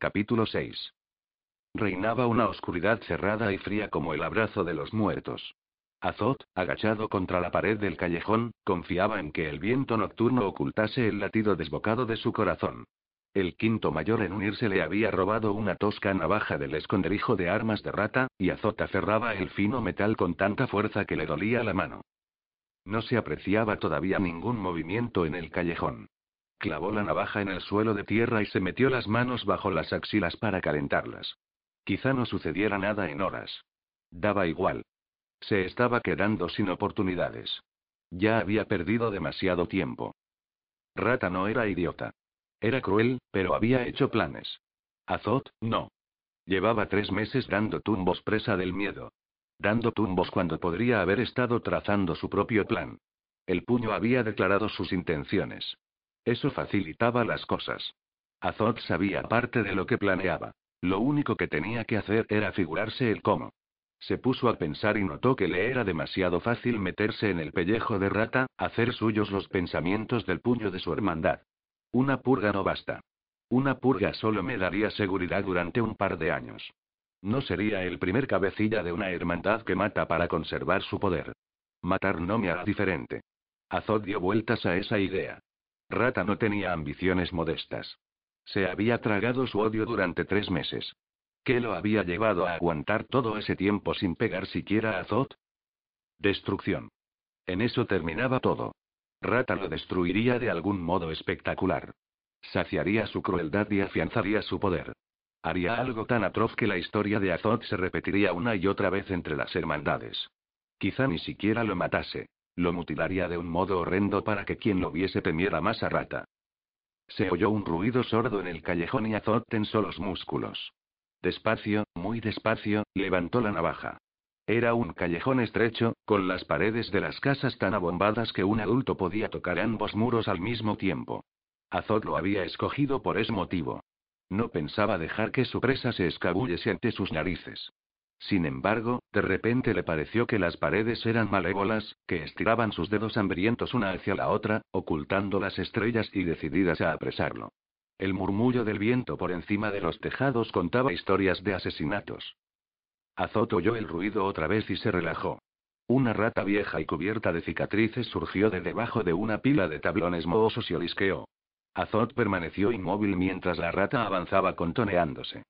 Capítulo 6. Reinaba una oscuridad cerrada y fría como el abrazo de los muertos. Azot, agachado contra la pared del callejón, confiaba en que el viento nocturno ocultase el latido desbocado de su corazón. El quinto mayor en unirse le había robado una tosca navaja del esconderijo de armas de rata, y Azot aferraba el fino metal con tanta fuerza que le dolía la mano. No se apreciaba todavía ningún movimiento en el callejón. Clavó la navaja en el suelo de tierra y se metió las manos bajo las axilas para calentarlas. Quizá no sucediera nada en horas. Daba igual. Se estaba quedando sin oportunidades. Ya había perdido demasiado tiempo. Rata no era idiota. Era cruel, pero había hecho planes. Azot, no. Llevaba tres meses dando tumbos presa del miedo. Dando tumbos cuando podría haber estado trazando su propio plan. El puño había declarado sus intenciones. Eso facilitaba las cosas. Azot sabía parte de lo que planeaba. Lo único que tenía que hacer era figurarse el cómo. Se puso a pensar y notó que le era demasiado fácil meterse en el pellejo de rata, hacer suyos los pensamientos del puño de su hermandad. Una purga no basta. Una purga solo me daría seguridad durante un par de años. No sería el primer cabecilla de una hermandad que mata para conservar su poder. Matar no me hará diferente. Azot dio vueltas a esa idea. Rata no tenía ambiciones modestas. Se había tragado su odio durante tres meses. ¿Qué lo había llevado a aguantar todo ese tiempo sin pegar siquiera a Zod? Destrucción. En eso terminaba todo. Rata lo destruiría de algún modo espectacular. Saciaría su crueldad y afianzaría su poder. Haría algo tan atroz que la historia de Azot se repetiría una y otra vez entre las hermandades. Quizá ni siquiera lo matase. Lo mutilaría de un modo horrendo para que quien lo viese temiera más a Rata. Se oyó un ruido sordo en el callejón y Azot tensó los músculos. Despacio, muy despacio, levantó la navaja. Era un callejón estrecho, con las paredes de las casas tan abombadas que un adulto podía tocar ambos muros al mismo tiempo. Azot lo había escogido por ese motivo. No pensaba dejar que su presa se escabullese ante sus narices. Sin embargo, de repente le pareció que las paredes eran malévolas, que estiraban sus dedos hambrientos una hacia la otra, ocultando las estrellas y decididas a apresarlo. El murmullo del viento por encima de los tejados contaba historias de asesinatos. Azot oyó el ruido otra vez y se relajó. Una rata vieja y cubierta de cicatrices surgió de debajo de una pila de tablones mohosos y olisqueó. Azot permaneció inmóvil mientras la rata avanzaba contoneándose.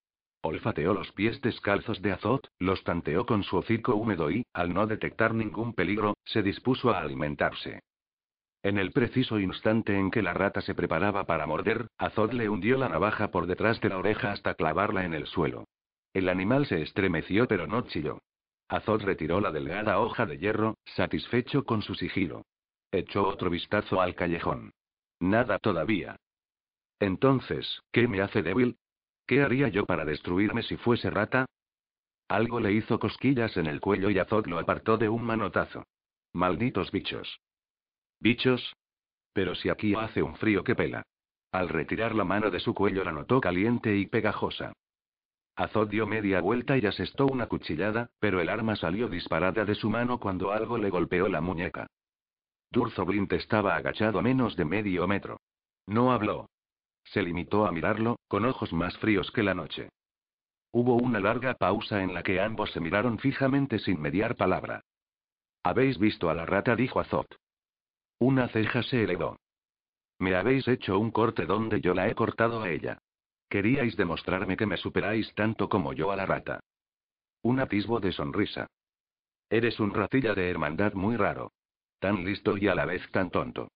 Olfateó los pies descalzos de Azot, los tanteó con su hocico húmedo y, al no detectar ningún peligro, se dispuso a alimentarse. En el preciso instante en que la rata se preparaba para morder, Azot le hundió la navaja por detrás de la oreja hasta clavarla en el suelo. El animal se estremeció pero no chilló. Azot retiró la delgada hoja de hierro, satisfecho con su sigilo. Echó otro vistazo al callejón. Nada todavía. Entonces, ¿qué me hace débil? ¿Qué haría yo para destruirme si fuese rata? Algo le hizo cosquillas en el cuello y Azot lo apartó de un manotazo. Malditos bichos. ¿Bichos? Pero si aquí hace un frío que pela. Al retirar la mano de su cuello la notó caliente y pegajosa. Azot dio media vuelta y asestó una cuchillada, pero el arma salió disparada de su mano cuando algo le golpeó la muñeca. Durzo Blint estaba agachado a menos de medio metro. No habló. Se limitó a mirarlo, con ojos más fríos que la noche. Hubo una larga pausa en la que ambos se miraron fijamente sin mediar palabra. Habéis visto a la rata, dijo Azot. Una ceja se elevó. Me habéis hecho un corte donde yo la he cortado a ella. Queríais demostrarme que me superáis tanto como yo a la rata. Un atisbo de sonrisa. Eres un ratilla de hermandad muy raro. Tan listo y a la vez tan tonto.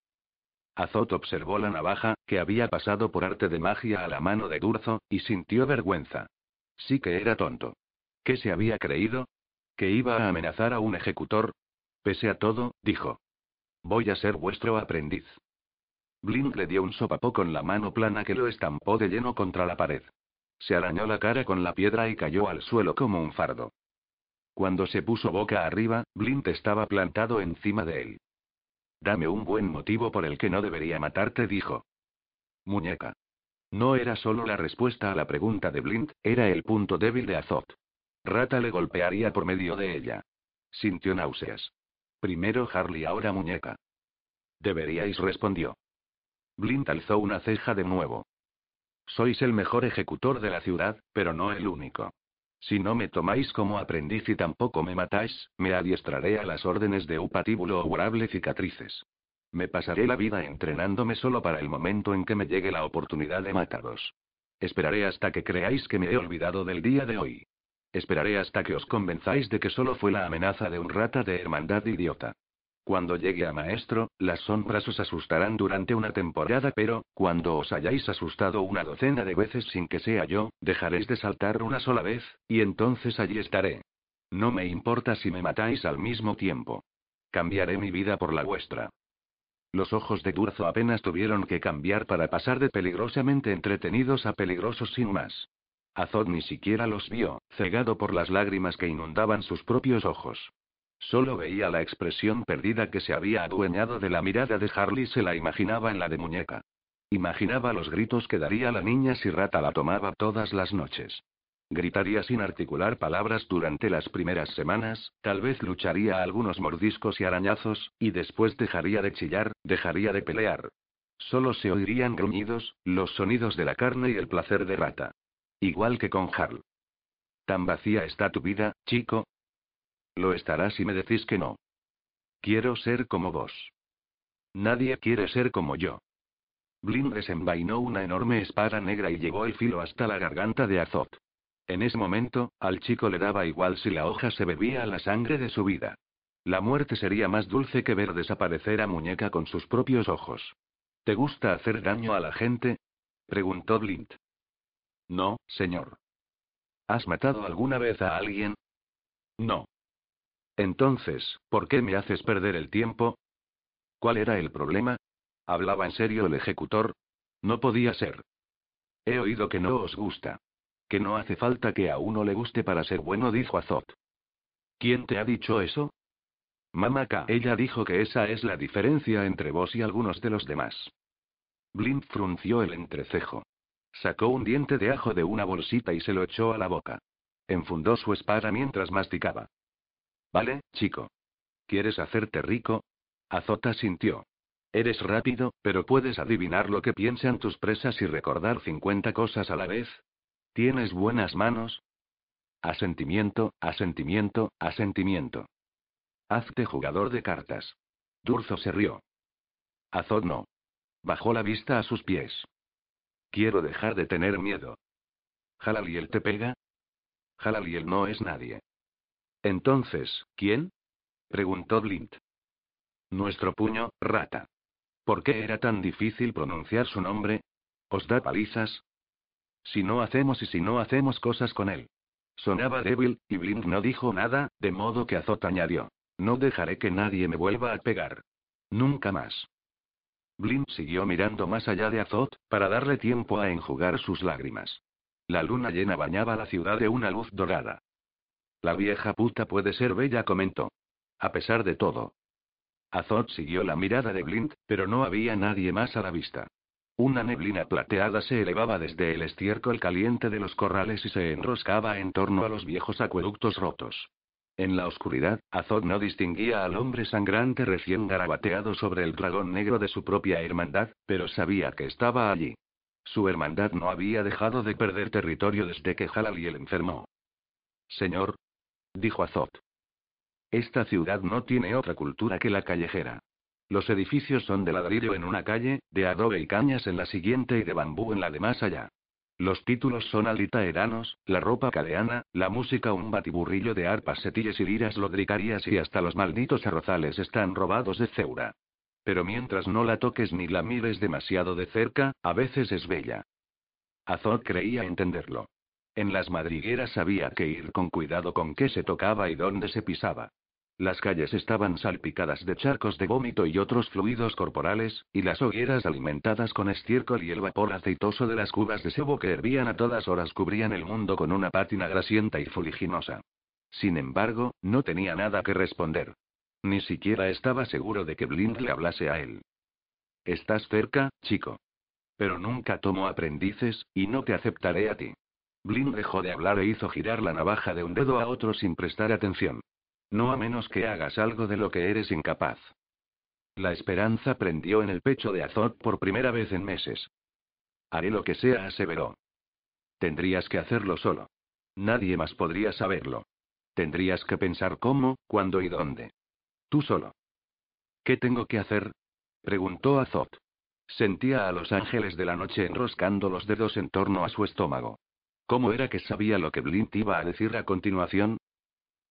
Azot observó la navaja, que había pasado por arte de magia a la mano de Durzo, y sintió vergüenza. Sí que era tonto. ¿Qué se había creído? ¿Que iba a amenazar a un ejecutor? Pese a todo, dijo. Voy a ser vuestro aprendiz. Blink le dio un sopapo con la mano plana que lo estampó de lleno contra la pared. Se arañó la cara con la piedra y cayó al suelo como un fardo. Cuando se puso boca arriba, Blint estaba plantado encima de él. Dame un buen motivo por el que no debería matarte, dijo. Muñeca. No era solo la respuesta a la pregunta de Blint, era el punto débil de Azot. Rata le golpearía por medio de ella. Sintió náuseas. Primero Harley, ahora muñeca. Deberíais, respondió. Blint alzó una ceja de nuevo. Sois el mejor ejecutor de la ciudad, pero no el único. Si no me tomáis como aprendiz y tampoco me matáis, me adiestraré a las órdenes de Upatíbulo o cicatrices. Me pasaré la vida entrenándome solo para el momento en que me llegue la oportunidad de mataros. Esperaré hasta que creáis que me he olvidado del día de hoy. Esperaré hasta que os convenzáis de que solo fue la amenaza de un rata de hermandad idiota. Cuando llegue a maestro, las sombras os asustarán durante una temporada, pero, cuando os hayáis asustado una docena de veces sin que sea yo, dejaréis de saltar una sola vez, y entonces allí estaré. No me importa si me matáis al mismo tiempo. Cambiaré mi vida por la vuestra. Los ojos de Durzo apenas tuvieron que cambiar para pasar de peligrosamente entretenidos a peligrosos sin más. Azot ni siquiera los vio, cegado por las lágrimas que inundaban sus propios ojos. Solo veía la expresión perdida que se había adueñado de la mirada de Harley, se la imaginaba en la de muñeca. Imaginaba los gritos que daría la niña si Rata la tomaba todas las noches. Gritaría sin articular palabras durante las primeras semanas, tal vez lucharía algunos mordiscos y arañazos, y después dejaría de chillar, dejaría de pelear. Solo se oirían gruñidos, los sonidos de la carne y el placer de Rata. Igual que con Harl. ¿Tan vacía está tu vida, chico? Lo estará si me decís que no. Quiero ser como vos. Nadie quiere ser como yo. Blind desenvainó una enorme espada negra y llevó el filo hasta la garganta de Azot. En ese momento, al chico le daba igual si la hoja se bebía la sangre de su vida. La muerte sería más dulce que ver desaparecer a Muñeca con sus propios ojos. ¿Te gusta hacer daño a la gente? preguntó Blind. No, señor. ¿Has matado alguna vez a alguien? No. Entonces, ¿por qué me haces perder el tiempo? ¿Cuál era el problema? ¿Hablaba en serio el ejecutor? No podía ser. He oído que no os gusta. Que no hace falta que a uno le guste para ser bueno, dijo Azot. ¿Quién te ha dicho eso? Mamaka. Ella dijo que esa es la diferencia entre vos y algunos de los demás. Blind frunció el entrecejo. Sacó un diente de ajo de una bolsita y se lo echó a la boca. Enfundó su espada mientras masticaba. Vale, chico. ¿Quieres hacerte rico? Azota sintió. Eres rápido, pero puedes adivinar lo que piensan tus presas y recordar 50 cosas a la vez. ¿Tienes buenas manos? Asentimiento, asentimiento, asentimiento. Hazte jugador de cartas. Durzo se rió. Azot no. Bajó la vista a sus pies. Quiero dejar de tener miedo. ¿Jalaliel te pega? Jalaliel no es nadie. Entonces, ¿quién? preguntó Blint. Nuestro puño, rata. ¿Por qué era tan difícil pronunciar su nombre? ¿Os da palizas? Si no hacemos y si no hacemos cosas con él. Sonaba débil, y Blint no dijo nada, de modo que Azot añadió. No dejaré que nadie me vuelva a pegar. Nunca más. Blint siguió mirando más allá de Azot, para darle tiempo a enjugar sus lágrimas. La luna llena bañaba la ciudad de una luz dorada. La vieja puta puede ser bella, comentó. A pesar de todo. Azot siguió la mirada de Blind, pero no había nadie más a la vista. Una neblina plateada se elevaba desde el estiércol caliente de los corrales y se enroscaba en torno a los viejos acueductos rotos. En la oscuridad, Azot no distinguía al hombre sangrante recién garabateado sobre el dragón negro de su propia hermandad, pero sabía que estaba allí. Su hermandad no había dejado de perder territorio desde que Halaliel enfermó. Señor, dijo Azot. Esta ciudad no tiene otra cultura que la callejera. Los edificios son de ladrillo en una calle, de adobe y cañas en la siguiente y de bambú en la de más allá. Los títulos son alitaeranos, la ropa cadeana, la música un batiburrillo de arpas, setilles y liras lodricarias y hasta los malditos arrozales están robados de Ceura. Pero mientras no la toques ni la mires demasiado de cerca, a veces es bella. Azot creía entenderlo. En las madrigueras había que ir con cuidado con qué se tocaba y dónde se pisaba. Las calles estaban salpicadas de charcos de vómito y otros fluidos corporales, y las hogueras alimentadas con estiércol y el vapor aceitoso de las cubas de sebo que hervían a todas horas cubrían el mundo con una pátina grasienta y fuliginosa. Sin embargo, no tenía nada que responder. Ni siquiera estaba seguro de que Blind le hablase a él. Estás cerca, chico. Pero nunca tomo aprendices, y no te aceptaré a ti. Blind dejó de hablar e hizo girar la navaja de un dedo a otro sin prestar atención. No a menos que hagas algo de lo que eres incapaz. La esperanza prendió en el pecho de Azot por primera vez en meses. Haré lo que sea, aseveró. Tendrías que hacerlo solo. Nadie más podría saberlo. Tendrías que pensar cómo, cuándo y dónde. Tú solo. ¿Qué tengo que hacer? preguntó Azot. Sentía a los ángeles de la noche enroscando los dedos en torno a su estómago. ¿Cómo era que sabía lo que Blint iba a decir a continuación?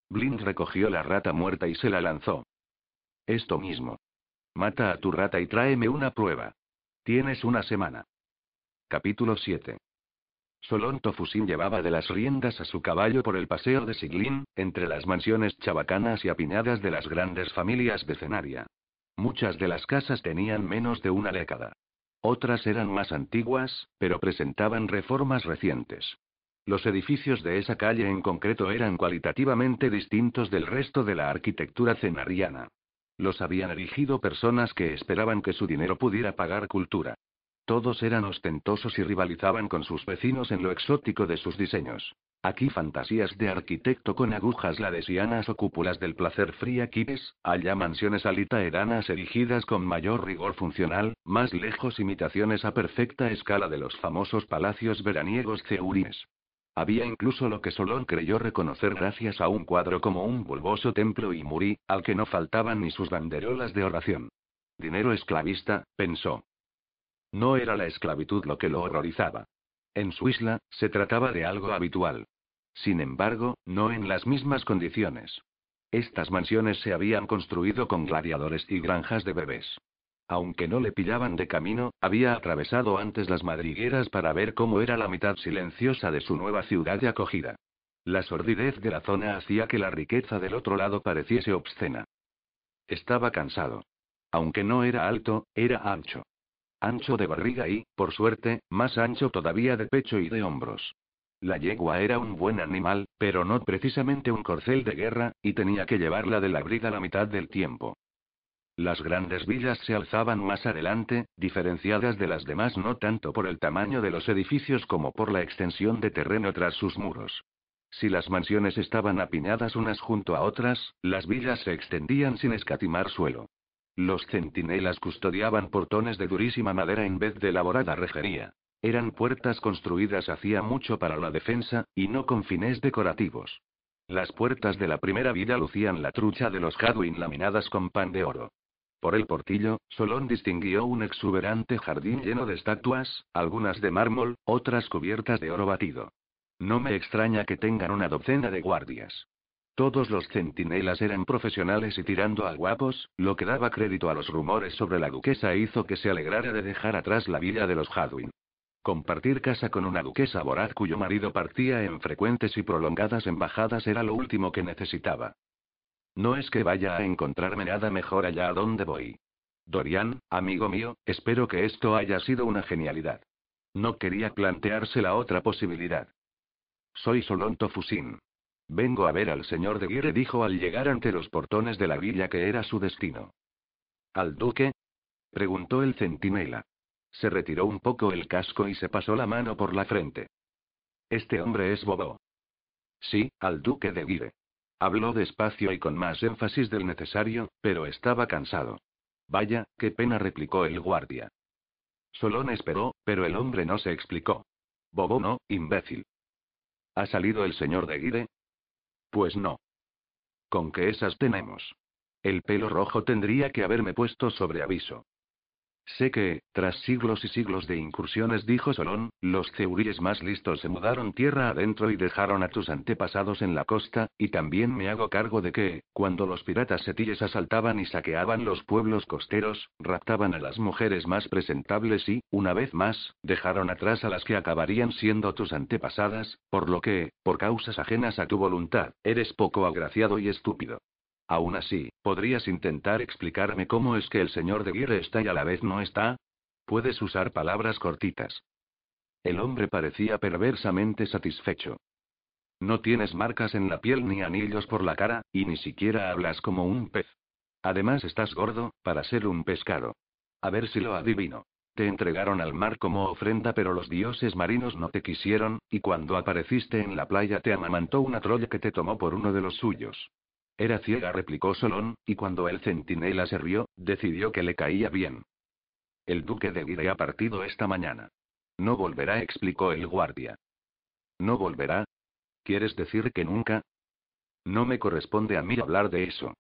Blint recogió la rata muerta y se la lanzó. Esto mismo. Mata a tu rata y tráeme una prueba. Tienes una semana. Capítulo 7. Solón Tofusin llevaba de las riendas a su caballo por el paseo de Siglin, entre las mansiones chabacanas y apiñadas de las grandes familias de Cenaria. Muchas de las casas tenían menos de una década. Otras eran más antiguas, pero presentaban reformas recientes. Los edificios de esa calle en concreto eran cualitativamente distintos del resto de la arquitectura cenariana. Los habían erigido personas que esperaban que su dinero pudiera pagar cultura. Todos eran ostentosos y rivalizaban con sus vecinos en lo exótico de sus diseños. Aquí fantasías de arquitecto con agujas ladesianas o cúpulas del placer fría kibes, allá mansiones alitaeranas erigidas con mayor rigor funcional, más lejos imitaciones a perfecta escala de los famosos palacios veraniegos ceurines. Había incluso lo que Solón creyó reconocer gracias a un cuadro como un bulboso templo y murí, al que no faltaban ni sus banderolas de oración. Dinero esclavista, pensó. No era la esclavitud lo que lo horrorizaba. En su isla, se trataba de algo habitual. Sin embargo, no en las mismas condiciones. Estas mansiones se habían construido con gladiadores y granjas de bebés. Aunque no le pillaban de camino, había atravesado antes las madrigueras para ver cómo era la mitad silenciosa de su nueva ciudad de acogida. La sordidez de la zona hacía que la riqueza del otro lado pareciese obscena. Estaba cansado. Aunque no era alto, era ancho. Ancho de barriga y, por suerte, más ancho todavía de pecho y de hombros. La yegua era un buen animal, pero no precisamente un corcel de guerra, y tenía que llevarla de la brida la mitad del tiempo. Las grandes villas se alzaban más adelante, diferenciadas de las demás no tanto por el tamaño de los edificios como por la extensión de terreno tras sus muros. Si las mansiones estaban apiñadas unas junto a otras, las villas se extendían sin escatimar suelo. Los centinelas custodiaban portones de durísima madera en vez de elaborada rejería. Eran puertas construidas hacía mucho para la defensa, y no con fines decorativos. Las puertas de la primera vida lucían la trucha de los Hadwin laminadas con pan de oro. Por el portillo, Solón distinguió un exuberante jardín lleno de estatuas, algunas de mármol, otras cubiertas de oro batido. No me extraña que tengan una docena de guardias. Todos los centinelas eran profesionales y tirando a guapos, lo que daba crédito a los rumores sobre la duquesa hizo que se alegrara de dejar atrás la villa de los Hadwin. Compartir casa con una duquesa voraz cuyo marido partía en frecuentes y prolongadas embajadas era lo último que necesitaba. No es que vaya a encontrarme nada mejor allá a donde voy. Dorian, amigo mío, espero que esto haya sido una genialidad. No quería plantearse la otra posibilidad. Soy Solonto Fusin. Vengo a ver al señor de Guire, dijo al llegar ante los portones de la villa que era su destino. ¿Al duque? preguntó el centinela. Se retiró un poco el casco y se pasó la mano por la frente. Este hombre es Bobo. Sí, al duque de Guire. Habló despacio y con más énfasis del necesario, pero estaba cansado. Vaya, qué pena, replicó el guardia. Solón esperó, pero el hombre no se explicó. Bobo no, imbécil. ¿Ha salido el señor de Guire? Pues no. ¿Con qué esas tenemos? El pelo rojo tendría que haberme puesto sobre aviso. Sé que, tras siglos y siglos de incursiones, dijo Solón, los ceuríes más listos se mudaron tierra adentro y dejaron a tus antepasados en la costa, y también me hago cargo de que, cuando los piratas setilles asaltaban y saqueaban los pueblos costeros, raptaban a las mujeres más presentables y, una vez más, dejaron atrás a las que acabarían siendo tus antepasadas, por lo que, por causas ajenas a tu voluntad, eres poco agraciado y estúpido. Aún así, ¿podrías intentar explicarme cómo es que el señor de Guirre está y a la vez no está? Puedes usar palabras cortitas. El hombre parecía perversamente satisfecho. No tienes marcas en la piel ni anillos por la cara, y ni siquiera hablas como un pez. Además estás gordo, para ser un pescado. A ver si lo adivino. Te entregaron al mar como ofrenda, pero los dioses marinos no te quisieron, y cuando apareciste en la playa te amamantó una troya que te tomó por uno de los suyos. Era ciega, replicó Solón, y cuando el centinela se rió, decidió que le caía bien. El duque de Guire ha partido esta mañana. No volverá, explicó el guardia. ¿No volverá? ¿Quieres decir que nunca? No me corresponde a mí hablar de eso.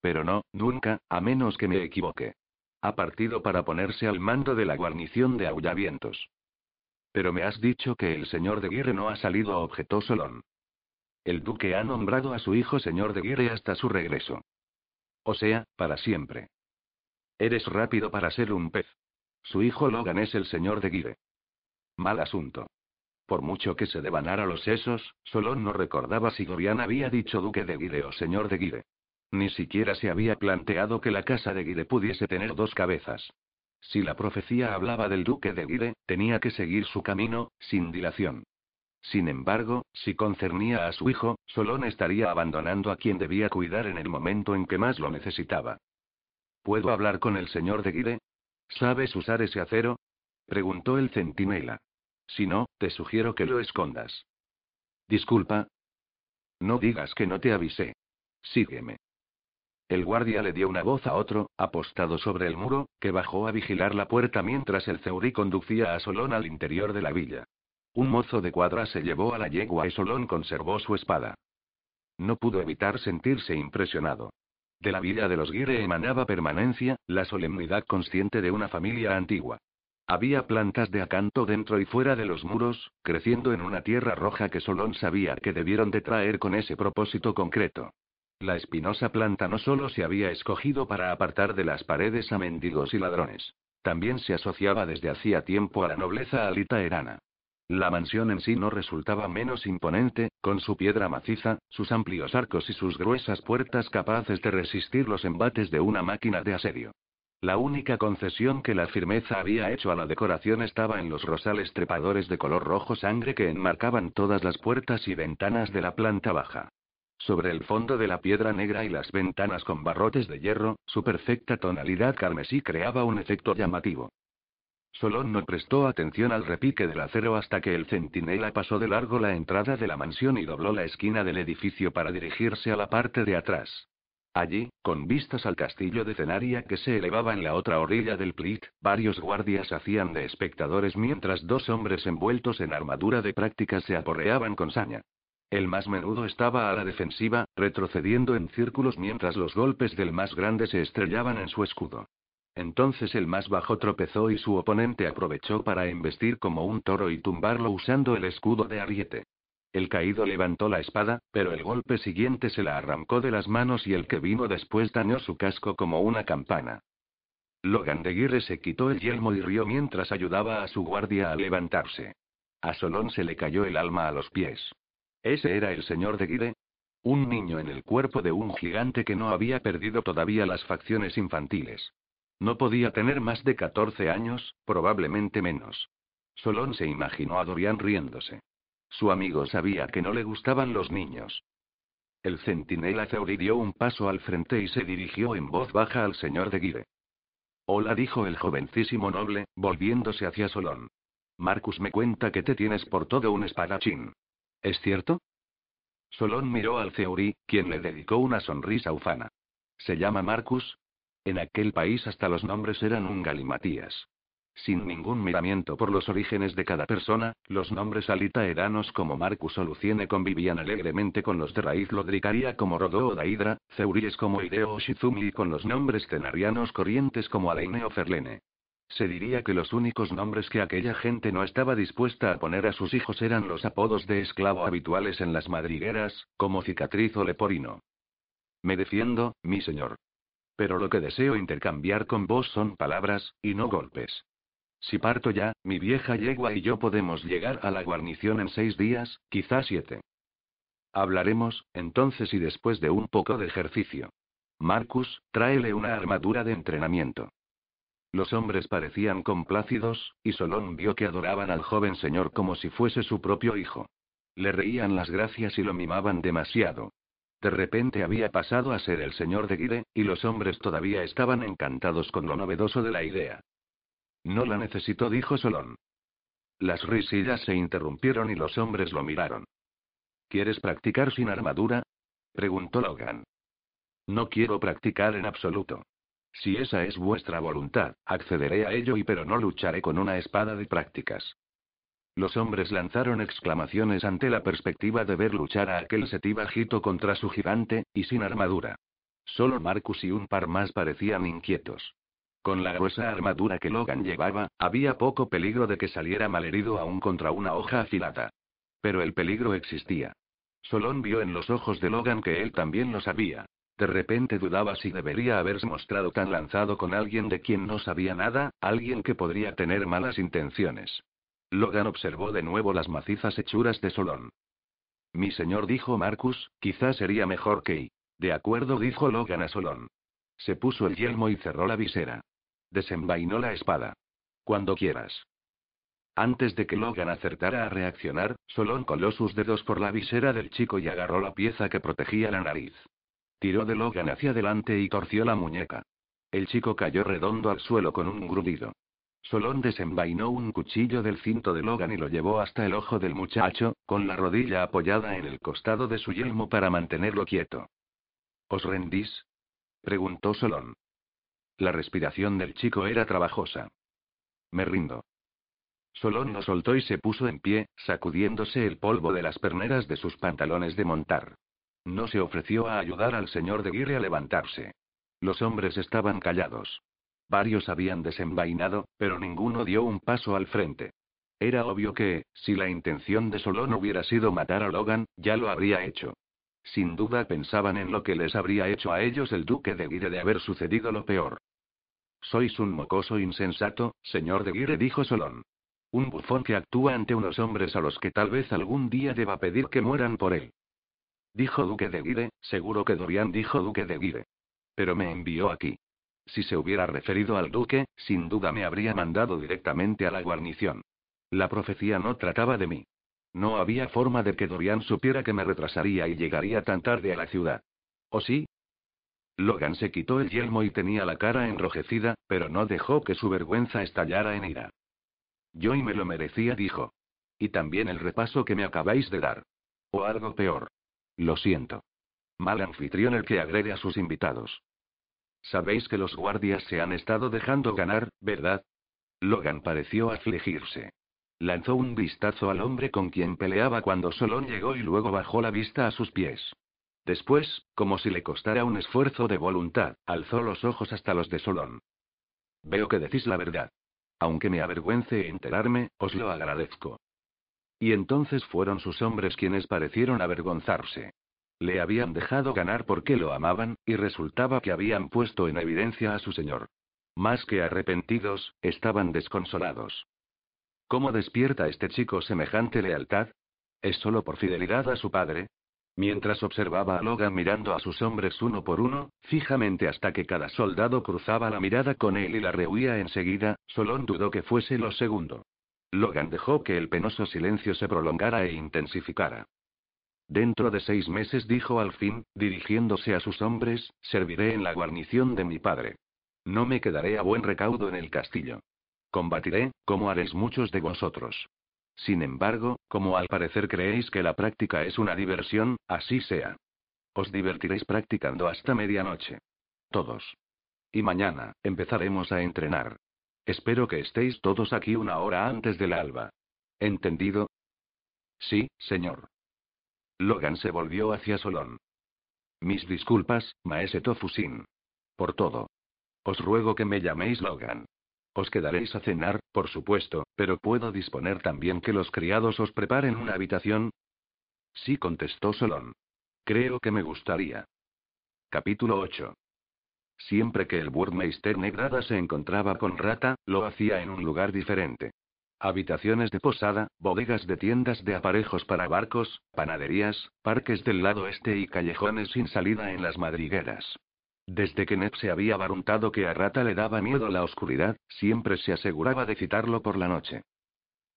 Pero no, nunca, a menos que me equivoque. Ha partido para ponerse al mando de la guarnición de aullavientos. Pero me has dicho que el señor de Guirre no ha salido, objetó Solón. El duque ha nombrado a su hijo señor de Guirre hasta su regreso. O sea, para siempre. Eres rápido para ser un pez. Su hijo Logan es el señor de Guire. Mal asunto. Por mucho que se devanara los sesos, Solón no recordaba si Dorian había dicho duque de Guire o señor de Guire. Ni siquiera se había planteado que la casa de Guire pudiese tener dos cabezas. Si la profecía hablaba del duque de Guire, tenía que seguir su camino, sin dilación. Sin embargo, si concernía a su hijo, Solón estaría abandonando a quien debía cuidar en el momento en que más lo necesitaba. ¿Puedo hablar con el señor de Guire? ¿Sabes usar ese acero? preguntó el centinela. Si no, te sugiero que lo escondas. Disculpa. No digas que no te avisé. Sígueme. El guardia le dio una voz a otro, apostado sobre el muro, que bajó a vigilar la puerta mientras el Ceurí conducía a Solón al interior de la villa. Un mozo de cuadra se llevó a la yegua y Solón conservó su espada. No pudo evitar sentirse impresionado. De la villa de los Guire emanaba permanencia, la solemnidad consciente de una familia antigua. Había plantas de acanto dentro y fuera de los muros, creciendo en una tierra roja que Solón sabía que debieron de traer con ese propósito concreto. La espinosa planta no solo se había escogido para apartar de las paredes a mendigos y ladrones. También se asociaba desde hacía tiempo a la nobleza alitaerana. La mansión en sí no resultaba menos imponente, con su piedra maciza, sus amplios arcos y sus gruesas puertas capaces de resistir los embates de una máquina de asedio. La única concesión que la firmeza había hecho a la decoración estaba en los rosales trepadores de color rojo sangre que enmarcaban todas las puertas y ventanas de la planta baja. Sobre el fondo de la piedra negra y las ventanas con barrotes de hierro, su perfecta tonalidad carmesí creaba un efecto llamativo. Solón no prestó atención al repique del acero hasta que el centinela pasó de largo la entrada de la mansión y dobló la esquina del edificio para dirigirse a la parte de atrás. Allí, con vistas al castillo de Cenaria que se elevaba en la otra orilla del Plit, varios guardias hacían de espectadores mientras dos hombres envueltos en armadura de práctica se aporreaban con saña. El más menudo estaba a la defensiva, retrocediendo en círculos mientras los golpes del más grande se estrellaban en su escudo. Entonces el más bajo tropezó y su oponente aprovechó para embestir como un toro y tumbarlo usando el escudo de ariete. El caído levantó la espada, pero el golpe siguiente se la arrancó de las manos y el que vino después dañó su casco como una campana. Logan de Guirre se quitó el yelmo y rió mientras ayudaba a su guardia a levantarse. A Solón se le cayó el alma a los pies. ¿Ese era el señor de Guire? Un niño en el cuerpo de un gigante que no había perdido todavía las facciones infantiles. No podía tener más de 14 años, probablemente menos. Solón se imaginó a Dorian riéndose. Su amigo sabía que no le gustaban los niños. El centinela Zeuri dio un paso al frente y se dirigió en voz baja al señor de Guire. Hola, dijo el jovencísimo noble, volviéndose hacia Solón. Marcus me cuenta que te tienes por todo un espadachín. ¿Es cierto? Solón miró al Zeuri, quien le dedicó una sonrisa ufana. Se llama Marcus, en aquel país hasta los nombres eran un galimatías. Sin ningún miramiento por los orígenes de cada persona, los nombres alitaeranos como Marcus o Luciene convivían alegremente con los de raíz lodricaria como Rodó o Daidra, Ceuríes como Ideo o Shizumi y con los nombres cenarianos corrientes como Aleine o Ferlene. Se diría que los únicos nombres que aquella gente no estaba dispuesta a poner a sus hijos eran los apodos de esclavo habituales en las madrigueras, como cicatriz o leporino. Me defiendo, mi señor. Pero lo que deseo intercambiar con vos son palabras, y no golpes. Si parto ya, mi vieja yegua y yo podemos llegar a la guarnición en seis días, quizás siete. Hablaremos, entonces y después de un poco de ejercicio. Marcus, tráele una armadura de entrenamiento. Los hombres parecían complácidos, y Solón vio que adoraban al joven señor como si fuese su propio hijo. Le reían las gracias y lo mimaban demasiado. De repente había pasado a ser el señor de Guide, y los hombres todavía estaban encantados con lo novedoso de la idea. No la necesito, dijo Solón. Las risillas se interrumpieron y los hombres lo miraron. ¿Quieres practicar sin armadura? preguntó Logan. No quiero practicar en absoluto. Si esa es vuestra voluntad, accederé a ello y pero no lucharé con una espada de prácticas. Los hombres lanzaron exclamaciones ante la perspectiva de ver luchar a aquel setí bajito contra su gigante, y sin armadura. Solo Marcus y un par más parecían inquietos. Con la gruesa armadura que Logan llevaba, había poco peligro de que saliera malherido aún contra una hoja afilada. Pero el peligro existía. Solón vio en los ojos de Logan que él también lo sabía. De repente dudaba si debería haberse mostrado tan lanzado con alguien de quien no sabía nada, alguien que podría tener malas intenciones. Logan observó de nuevo las macizas hechuras de Solón. Mi señor dijo Marcus, quizás sería mejor que... De acuerdo, dijo Logan a Solón. Se puso el yelmo y cerró la visera. Desenvainó la espada. Cuando quieras. Antes de que Logan acertara a reaccionar, Solón coló sus dedos por la visera del chico y agarró la pieza que protegía la nariz. Tiró de Logan hacia adelante y torció la muñeca. El chico cayó redondo al suelo con un grudido. Solón desenvainó un cuchillo del cinto de Logan y lo llevó hasta el ojo del muchacho, con la rodilla apoyada en el costado de su yelmo para mantenerlo quieto. ¿Os rendís? preguntó Solón. La respiración del chico era trabajosa. Me rindo. Solón lo soltó y se puso en pie, sacudiéndose el polvo de las perneras de sus pantalones de montar. No se ofreció a ayudar al señor de Guirre a levantarse. Los hombres estaban callados. Varios habían desenvainado, pero ninguno dio un paso al frente. Era obvio que, si la intención de Solón hubiera sido matar a Logan, ya lo habría hecho. Sin duda pensaban en lo que les habría hecho a ellos el duque de Guire de haber sucedido lo peor. Sois un mocoso insensato, señor de Guire, dijo Solón. Un bufón que actúa ante unos hombres a los que tal vez algún día deba pedir que mueran por él. Dijo Duque de Guire, seguro que Dorian dijo Duque de Guire. Pero me envió aquí. Si se hubiera referido al duque, sin duda me habría mandado directamente a la guarnición. La profecía no trataba de mí. No había forma de que Dorian supiera que me retrasaría y llegaría tan tarde a la ciudad. ¿O sí? Logan se quitó el yelmo y tenía la cara enrojecida, pero no dejó que su vergüenza estallara en ira. Yo y me lo merecía, dijo. Y también el repaso que me acabáis de dar. O algo peor. Lo siento. Mal anfitrión el que agrede a sus invitados. Sabéis que los guardias se han estado dejando ganar, ¿verdad? Logan pareció afligirse. Lanzó un vistazo al hombre con quien peleaba cuando Solón llegó y luego bajó la vista a sus pies. Después, como si le costara un esfuerzo de voluntad, alzó los ojos hasta los de Solón. Veo que decís la verdad. Aunque me avergüence enterarme, os lo agradezco. Y entonces fueron sus hombres quienes parecieron avergonzarse. Le habían dejado ganar porque lo amaban, y resultaba que habían puesto en evidencia a su señor. Más que arrepentidos, estaban desconsolados. ¿Cómo despierta este chico semejante lealtad? ¿Es solo por fidelidad a su padre? Mientras observaba a Logan mirando a sus hombres uno por uno, fijamente hasta que cada soldado cruzaba la mirada con él y la rehuía enseguida, Solón dudó que fuese lo segundo. Logan dejó que el penoso silencio se prolongara e intensificara. Dentro de seis meses dijo al fin, dirigiéndose a sus hombres, serviré en la guarnición de mi padre. No me quedaré a buen recaudo en el castillo. Combatiré, como haréis muchos de vosotros. Sin embargo, como al parecer creéis que la práctica es una diversión, así sea. Os divertiréis practicando hasta medianoche. Todos. Y mañana, empezaremos a entrenar. Espero que estéis todos aquí una hora antes del alba. ¿Entendido? Sí, señor. Logan se volvió hacia Solón. Mis disculpas, maese Tofusin. Por todo. Os ruego que me llaméis Logan. Os quedaréis a cenar, por supuesto, pero puedo disponer también que los criados os preparen una habitación. Sí, contestó Solón. Creo que me gustaría. Capítulo 8. Siempre que el Burmeister Negrada se encontraba con Rata, lo hacía en un lugar diferente. Habitaciones de posada, bodegas de tiendas de aparejos para barcos, panaderías, parques del lado este y callejones sin salida en las madrigueras. Desde que Ned se había baruntado que a Rata le daba miedo la oscuridad, siempre se aseguraba de citarlo por la noche.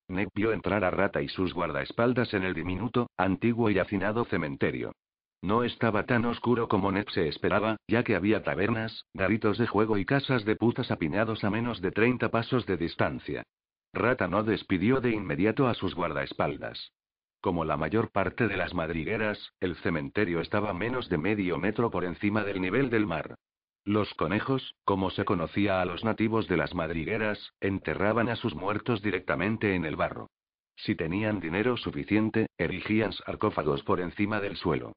Ned vio entrar a Rata y sus guardaespaldas en el diminuto, antiguo y hacinado cementerio. No estaba tan oscuro como Ned se esperaba, ya que había tabernas, garitos de juego y casas de putas apiñados a menos de 30 pasos de distancia. Rata no despidió de inmediato a sus guardaespaldas. Como la mayor parte de las madrigueras, el cementerio estaba menos de medio metro por encima del nivel del mar. Los conejos, como se conocía a los nativos de las madrigueras, enterraban a sus muertos directamente en el barro. Si tenían dinero suficiente, erigían sarcófagos por encima del suelo.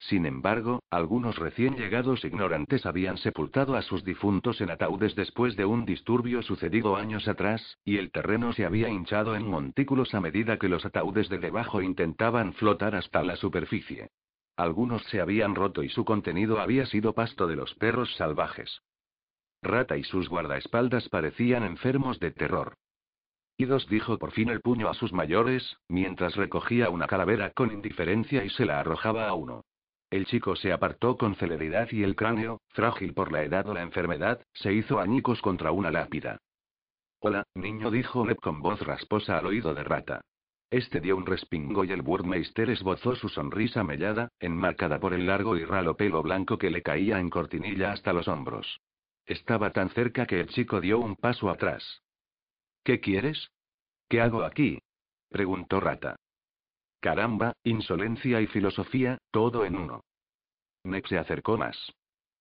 Sin embargo, algunos recién llegados ignorantes habían sepultado a sus difuntos en ataúdes después de un disturbio sucedido años atrás, y el terreno se había hinchado en montículos a medida que los ataúdes de debajo intentaban flotar hasta la superficie. Algunos se habían roto y su contenido había sido pasto de los perros salvajes. Rata y sus guardaespaldas parecían enfermos de terror. Idos dijo por fin el puño a sus mayores, mientras recogía una calavera con indiferencia y se la arrojaba a uno. El chico se apartó con celeridad y el cráneo, frágil por la edad o la enfermedad, se hizo añicos contra una lápida. Hola, niño, dijo Neb con voz rasposa al oído de Rata. Este dio un respingo y el Burmeister esbozó su sonrisa mellada, enmarcada por el largo y ralo pelo blanco que le caía en cortinilla hasta los hombros. Estaba tan cerca que el chico dio un paso atrás. ¿Qué quieres? ¿Qué hago aquí? preguntó Rata. Caramba, insolencia y filosofía, todo en uno. Neb se acercó más.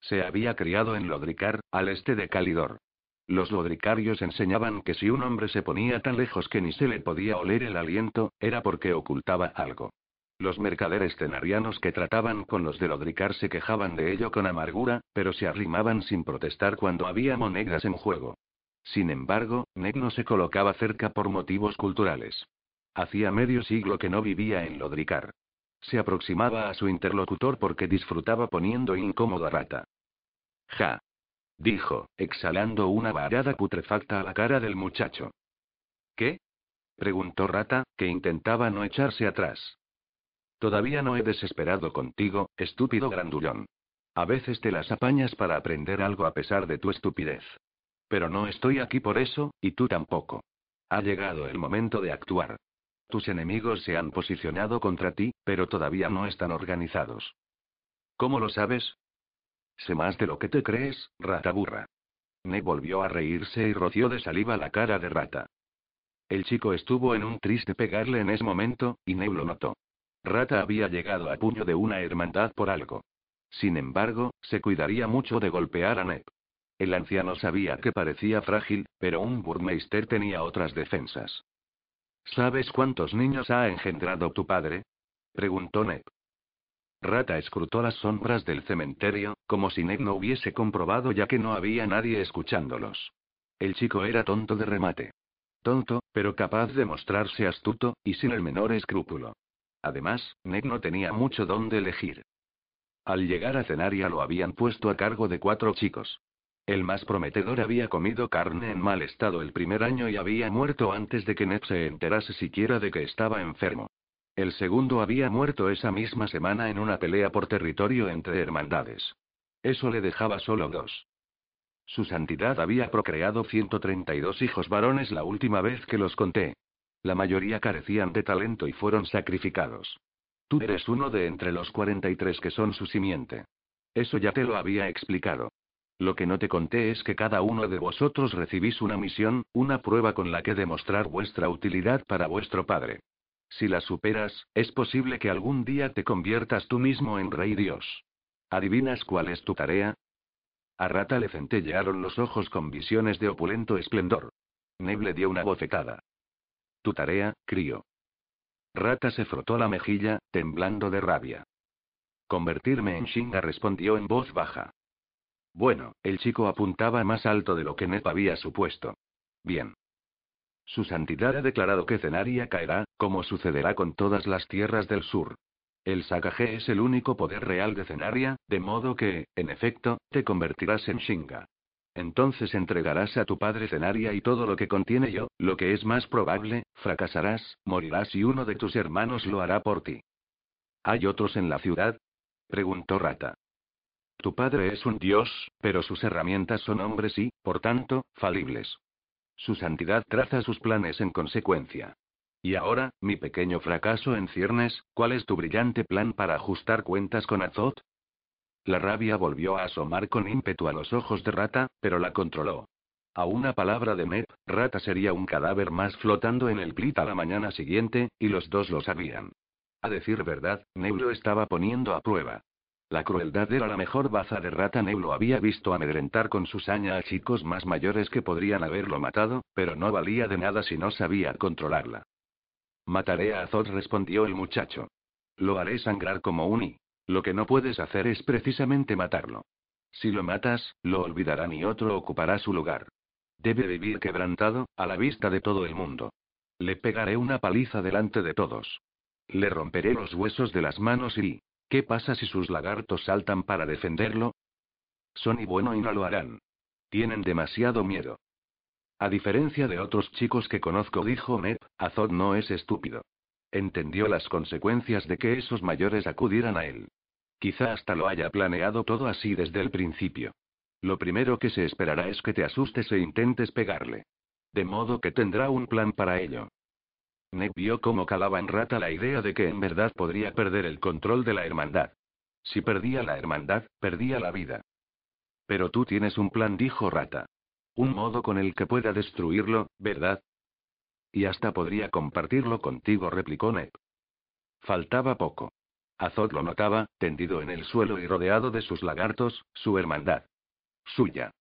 Se había criado en Lodricar, al este de Calidor. Los lodricarios enseñaban que si un hombre se ponía tan lejos que ni se le podía oler el aliento, era porque ocultaba algo. Los mercaderes cenarianos que trataban con los de Lodricar se quejaban de ello con amargura, pero se arrimaban sin protestar cuando había monedas en juego. Sin embargo, Neg no se colocaba cerca por motivos culturales. Hacía medio siglo que no vivía en Lodricar. Se aproximaba a su interlocutor porque disfrutaba poniendo incómodo a Rata. Ja dijo, exhalando una varada putrefacta a la cara del muchacho. ¿Qué? preguntó Rata, que intentaba no echarse atrás. Todavía no he desesperado contigo, estúpido grandullón. A veces te las apañas para aprender algo a pesar de tu estupidez. Pero no estoy aquí por eso, y tú tampoco. Ha llegado el momento de actuar. Tus enemigos se han posicionado contra ti, pero todavía no están organizados. ¿Cómo lo sabes? Sé más de lo que te crees, rata burra. Ne volvió a reírse y roció de saliva la cara de rata. El chico estuvo en un triste pegarle en ese momento, y Neu lo notó. Rata había llegado a puño de una hermandad por algo. Sin embargo, se cuidaría mucho de golpear a Neb. El anciano sabía que parecía frágil, pero un burmeister tenía otras defensas. ¿Sabes cuántos niños ha engendrado tu padre? preguntó Neb. Rata escrutó las sombras del cementerio, como si Ned no hubiese comprobado ya que no había nadie escuchándolos. El chico era tonto de remate. Tonto, pero capaz de mostrarse astuto, y sin el menor escrúpulo. Además, Ned no tenía mucho donde elegir. Al llegar a Cenaria lo habían puesto a cargo de cuatro chicos. El más prometedor había comido carne en mal estado el primer año y había muerto antes de que Ned se enterase siquiera de que estaba enfermo. El segundo había muerto esa misma semana en una pelea por territorio entre hermandades. Eso le dejaba solo dos. Su santidad había procreado 132 hijos varones la última vez que los conté. La mayoría carecían de talento y fueron sacrificados. Tú eres uno de entre los 43 que son su simiente. Eso ya te lo había explicado. Lo que no te conté es que cada uno de vosotros recibís una misión, una prueba con la que demostrar vuestra utilidad para vuestro Padre. Si la superas, es posible que algún día te conviertas tú mismo en rey Dios. ¿Adivinas cuál es tu tarea? A Rata le centellearon los ojos con visiones de opulento esplendor. Neb le dio una bofetada. Tu tarea, crío. Rata se frotó la mejilla, temblando de rabia. Convertirme en Shinga respondió en voz baja. Bueno, el chico apuntaba más alto de lo que Neb había supuesto. Bien. Su santidad ha declarado que Cenaria caerá, como sucederá con todas las tierras del sur. El Sakaje es el único poder real de Cenaria, de modo que, en efecto, te convertirás en Shinga. Entonces entregarás a tu padre Cenaria y todo lo que contiene yo, lo que es más probable, fracasarás, morirás y uno de tus hermanos lo hará por ti. ¿Hay otros en la ciudad? preguntó Rata. Tu padre es un dios, pero sus herramientas son hombres y, por tanto, falibles. Su santidad traza sus planes en consecuencia. Y ahora, mi pequeño fracaso en ciernes, ¿cuál es tu brillante plan para ajustar cuentas con Azot? La rabia volvió a asomar con ímpetu a los ojos de Rata, pero la controló. A una palabra de Mep, Rata sería un cadáver más flotando en el plit a la mañana siguiente, y los dos lo sabían. A decir verdad, Neuro estaba poniendo a prueba. La crueldad era la mejor baza de rata. Neu lo había visto amedrentar con su saña a chicos más mayores que podrían haberlo matado, pero no valía de nada si no sabía controlarla. Mataré a Azot, respondió el muchacho. Lo haré sangrar como un i. Lo que no puedes hacer es precisamente matarlo. Si lo matas, lo olvidarán y otro ocupará su lugar. Debe vivir quebrantado, a la vista de todo el mundo. Le pegaré una paliza delante de todos. Le romperé los huesos de las manos y... ¿Qué pasa si sus lagartos saltan para defenderlo? Son y bueno y no lo harán. Tienen demasiado miedo. A diferencia de otros chicos que conozco, dijo Ned, Azot no es estúpido. Entendió las consecuencias de que esos mayores acudieran a él. Quizá hasta lo haya planeado todo así desde el principio. Lo primero que se esperará es que te asustes e intentes pegarle. De modo que tendrá un plan para ello. Ned vio cómo calaba en rata la idea de que en verdad podría perder el control de la hermandad. Si perdía la hermandad, perdía la vida. Pero tú tienes un plan, dijo Rata. Un modo con el que pueda destruirlo, ¿verdad? Y hasta podría compartirlo contigo, replicó Ned. Faltaba poco. Azot lo notaba, tendido en el suelo y rodeado de sus lagartos, su hermandad. Suya.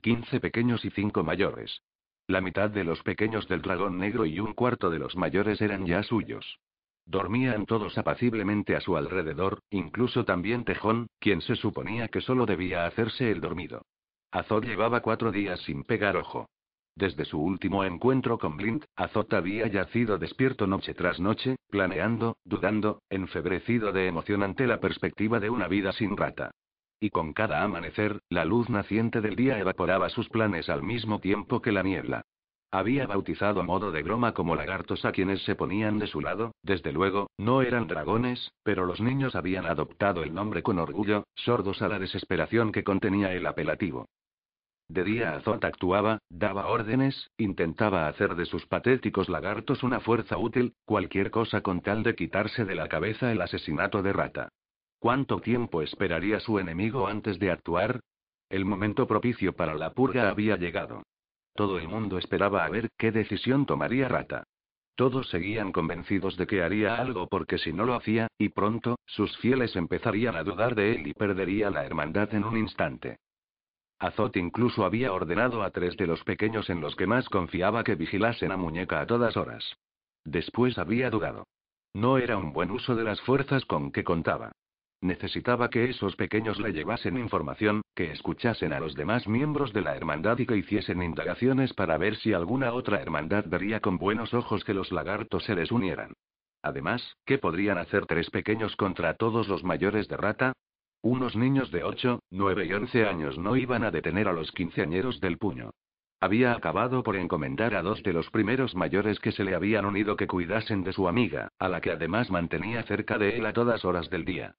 Quince pequeños y cinco mayores. La mitad de los pequeños del dragón negro y un cuarto de los mayores eran ya suyos. Dormían todos apaciblemente a su alrededor, incluso también Tejón, quien se suponía que solo debía hacerse el dormido. Azot llevaba cuatro días sin pegar ojo. Desde su último encuentro con Blind, Azot había yacido despierto noche tras noche, planeando, dudando, enfebrecido de emoción ante la perspectiva de una vida sin rata. Y con cada amanecer, la luz naciente del día evaporaba sus planes al mismo tiempo que la niebla. Había bautizado a modo de broma como lagartos a quienes se ponían de su lado, desde luego, no eran dragones, pero los niños habían adoptado el nombre con orgullo, sordos a la desesperación que contenía el apelativo. De día Azot actuaba, daba órdenes, intentaba hacer de sus patéticos lagartos una fuerza útil, cualquier cosa con tal de quitarse de la cabeza el asesinato de Rata. ¿Cuánto tiempo esperaría su enemigo antes de actuar? El momento propicio para la purga había llegado. Todo el mundo esperaba a ver qué decisión tomaría Rata. Todos seguían convencidos de que haría algo porque si no lo hacía, y pronto, sus fieles empezarían a dudar de él y perdería la hermandad en un instante. Azot incluso había ordenado a tres de los pequeños en los que más confiaba que vigilasen a Muñeca a todas horas. Después había dudado. No era un buen uso de las fuerzas con que contaba. Necesitaba que esos pequeños le llevasen información, que escuchasen a los demás miembros de la hermandad y que hiciesen indagaciones para ver si alguna otra hermandad vería con buenos ojos que los lagartos se les unieran. Además, ¿qué podrían hacer tres pequeños contra todos los mayores de rata? Unos niños de 8, 9 y 11 años no iban a detener a los quinceañeros del puño. Había acabado por encomendar a dos de los primeros mayores que se le habían unido que cuidasen de su amiga, a la que además mantenía cerca de él a todas horas del día.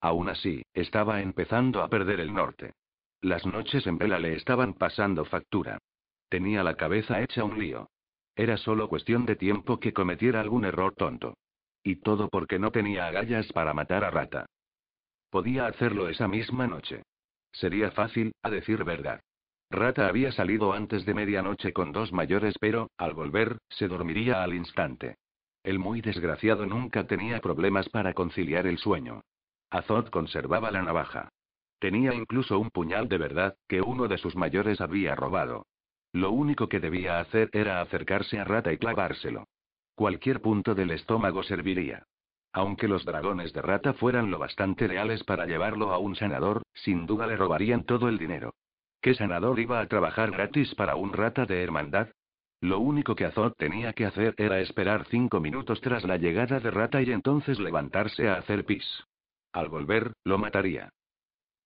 Aún así, estaba empezando a perder el norte. Las noches en vela le estaban pasando factura. Tenía la cabeza hecha un lío. Era solo cuestión de tiempo que cometiera algún error tonto. Y todo porque no tenía agallas para matar a Rata. Podía hacerlo esa misma noche. Sería fácil, a decir verdad. Rata había salido antes de medianoche con dos mayores, pero, al volver, se dormiría al instante. El muy desgraciado nunca tenía problemas para conciliar el sueño. Azot conservaba la navaja. Tenía incluso un puñal de verdad, que uno de sus mayores había robado. Lo único que debía hacer era acercarse a Rata y clavárselo. Cualquier punto del estómago serviría. Aunque los dragones de Rata fueran lo bastante leales para llevarlo a un sanador, sin duda le robarían todo el dinero. ¿Qué sanador iba a trabajar gratis para un rata de hermandad? Lo único que Azot tenía que hacer era esperar cinco minutos tras la llegada de Rata y entonces levantarse a hacer pis. Al volver, lo mataría.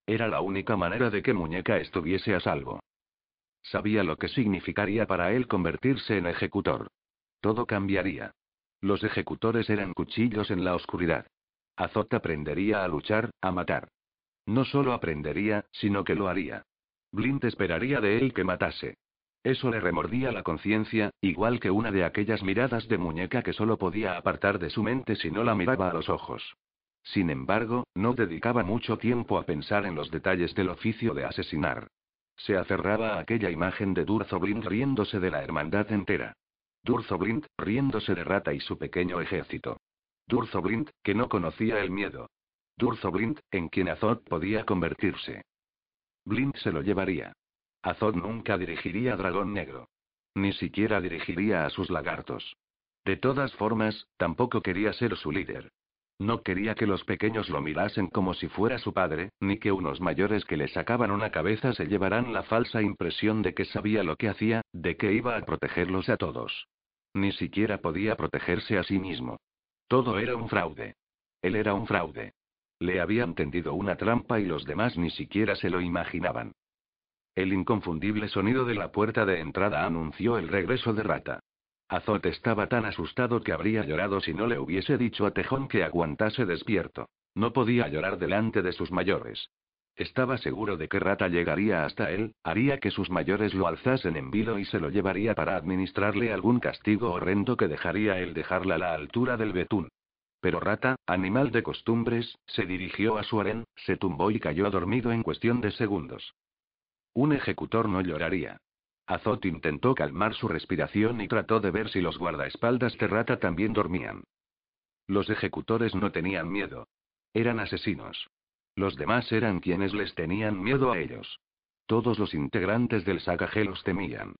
Era la única manera de que Muñeca estuviese a salvo. Sabía lo que significaría para él convertirse en ejecutor. Todo cambiaría. Los ejecutores eran cuchillos en la oscuridad. Azot aprendería a luchar, a matar. No solo aprendería, sino que lo haría. Blind esperaría de él que matase. Eso le remordía la conciencia, igual que una de aquellas miradas de muñeca que solo podía apartar de su mente si no la miraba a los ojos. Sin embargo, no dedicaba mucho tiempo a pensar en los detalles del oficio de asesinar. Se aferraba a aquella imagen de Durzo Blind riéndose de la hermandad entera. Durzo Blind, riéndose de Rata y su pequeño ejército. Durzo Blind, que no conocía el miedo. Durzo Blind, en quien Azot podía convertirse. Blind se lo llevaría. Azot nunca dirigiría a Dragón Negro. Ni siquiera dirigiría a sus lagartos. De todas formas, tampoco quería ser su líder. No quería que los pequeños lo mirasen como si fuera su padre, ni que unos mayores que le sacaban una cabeza se llevaran la falsa impresión de que sabía lo que hacía, de que iba a protegerlos a todos. Ni siquiera podía protegerse a sí mismo. Todo era un fraude. Él era un fraude. Le habían tendido una trampa y los demás ni siquiera se lo imaginaban. El inconfundible sonido de la puerta de entrada anunció el regreso de Rata. Azot estaba tan asustado que habría llorado si no le hubiese dicho a Tejón que aguantase despierto. No podía llorar delante de sus mayores. Estaba seguro de que Rata llegaría hasta él, haría que sus mayores lo alzasen en vilo y se lo llevaría para administrarle algún castigo horrendo que dejaría él dejarla a la altura del betún. Pero Rata, animal de costumbres, se dirigió a su harén, se tumbó y cayó dormido en cuestión de segundos. Un ejecutor no lloraría. Azot intentó calmar su respiración y trató de ver si los guardaespaldas de Rata también dormían. Los ejecutores no tenían miedo. Eran asesinos. Los demás eran quienes les tenían miedo a ellos. Todos los integrantes del Sakaje los temían.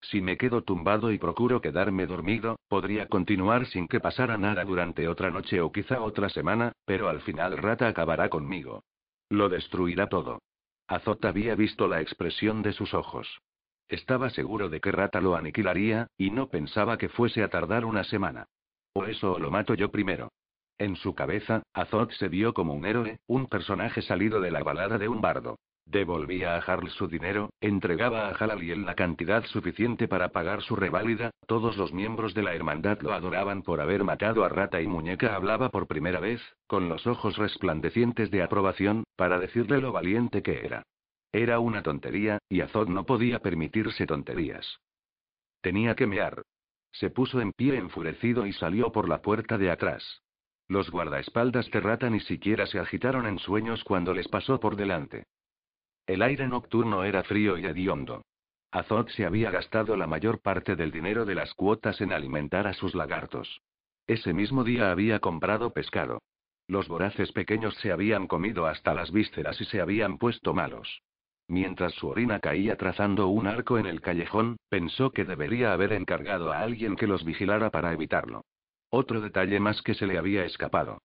Si me quedo tumbado y procuro quedarme dormido, podría continuar sin que pasara nada durante otra noche o quizá otra semana, pero al final Rata acabará conmigo. Lo destruirá todo. Azot había visto la expresión de sus ojos. Estaba seguro de que Rata lo aniquilaría, y no pensaba que fuese a tardar una semana. O eso o lo mato yo primero. En su cabeza, Azot se vio como un héroe, un personaje salido de la balada de un bardo. Devolvía a Harl su dinero, entregaba a Halaliel la cantidad suficiente para pagar su reválida, todos los miembros de la hermandad lo adoraban por haber matado a Rata y Muñeca hablaba por primera vez, con los ojos resplandecientes de aprobación, para decirle lo valiente que era. Era una tontería, y Azod no podía permitirse tonterías. Tenía que mear. Se puso en pie enfurecido y salió por la puerta de atrás. Los guardaespaldas de rata ni siquiera se agitaron en sueños cuando les pasó por delante. El aire nocturno era frío y hediondo. Azot se había gastado la mayor parte del dinero de las cuotas en alimentar a sus lagartos. Ese mismo día había comprado pescado. Los voraces pequeños se habían comido hasta las vísceras y se habían puesto malos. Mientras su orina caía trazando un arco en el callejón, pensó que debería haber encargado a alguien que los vigilara para evitarlo. Otro detalle más que se le había escapado.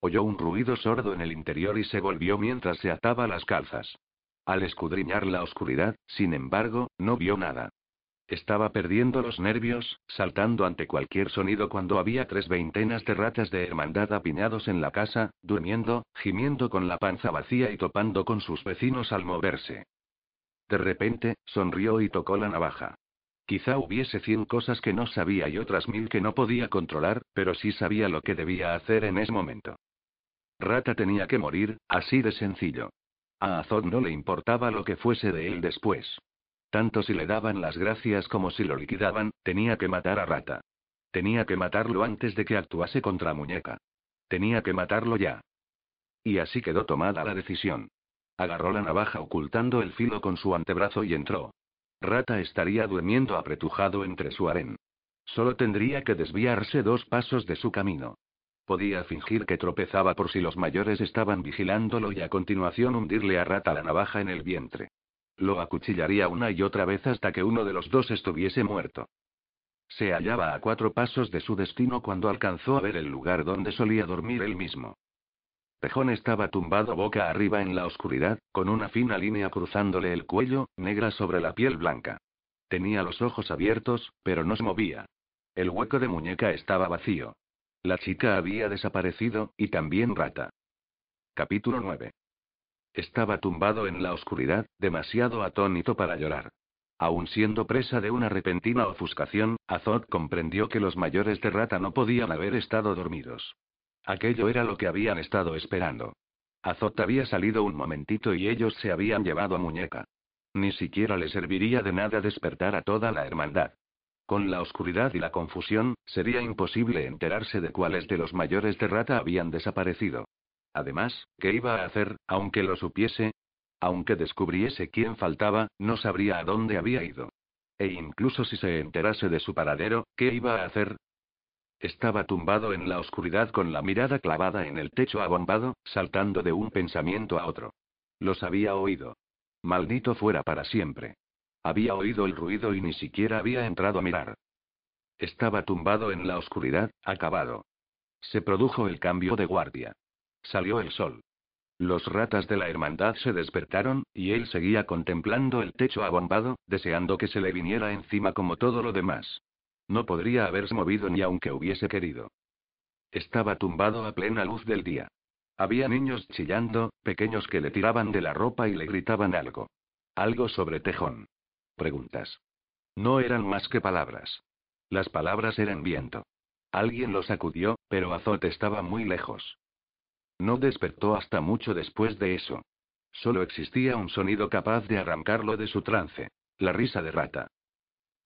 Oyó un ruido sordo en el interior y se volvió mientras se ataba las calzas. Al escudriñar la oscuridad, sin embargo, no vio nada. Estaba perdiendo los nervios, saltando ante cualquier sonido cuando había tres veintenas de ratas de hermandad apiñados en la casa, durmiendo, gimiendo con la panza vacía y topando con sus vecinos al moverse. De repente, sonrió y tocó la navaja. Quizá hubiese cien cosas que no sabía y otras mil que no podía controlar, pero sí sabía lo que debía hacer en ese momento. Rata tenía que morir, así de sencillo. A Azod no le importaba lo que fuese de él después. Tanto si le daban las gracias como si lo liquidaban, tenía que matar a Rata. Tenía que matarlo antes de que actuase contra Muñeca. Tenía que matarlo ya. Y así quedó tomada la decisión. Agarró la navaja ocultando el filo con su antebrazo y entró. Rata estaría durmiendo apretujado entre su harén. Solo tendría que desviarse dos pasos de su camino. Podía fingir que tropezaba por si los mayores estaban vigilándolo y a continuación hundirle a Rata la navaja en el vientre. Lo acuchillaría una y otra vez hasta que uno de los dos estuviese muerto. Se hallaba a cuatro pasos de su destino cuando alcanzó a ver el lugar donde solía dormir él mismo. Tejón estaba tumbado boca arriba en la oscuridad, con una fina línea cruzándole el cuello, negra sobre la piel blanca. Tenía los ojos abiertos, pero no se movía. El hueco de muñeca estaba vacío. La chica había desaparecido, y también Rata. Capítulo 9. Estaba tumbado en la oscuridad, demasiado atónito para llorar. Aun siendo presa de una repentina ofuscación, Azot comprendió que los mayores de Rata no podían haber estado dormidos. Aquello era lo que habían estado esperando. Azot había salido un momentito y ellos se habían llevado a muñeca. Ni siquiera le serviría de nada despertar a toda la hermandad. Con la oscuridad y la confusión, sería imposible enterarse de cuáles de los mayores de Rata habían desaparecido. Además, ¿qué iba a hacer, aunque lo supiese? Aunque descubriese quién faltaba, no sabría a dónde había ido. E incluso si se enterase de su paradero, ¿qué iba a hacer? Estaba tumbado en la oscuridad con la mirada clavada en el techo abombado, saltando de un pensamiento a otro. Los había oído. Maldito fuera para siempre. Había oído el ruido y ni siquiera había entrado a mirar. Estaba tumbado en la oscuridad, acabado. Se produjo el cambio de guardia. Salió el sol. Los ratas de la hermandad se despertaron, y él seguía contemplando el techo abombado, deseando que se le viniera encima como todo lo demás. No podría haberse movido ni aunque hubiese querido. Estaba tumbado a plena luz del día. Había niños chillando, pequeños que le tiraban de la ropa y le gritaban algo. Algo sobre tejón. Preguntas. No eran más que palabras. Las palabras eran viento. Alguien lo sacudió, pero Azot estaba muy lejos. No despertó hasta mucho después de eso. Solo existía un sonido capaz de arrancarlo de su trance. La risa de rata.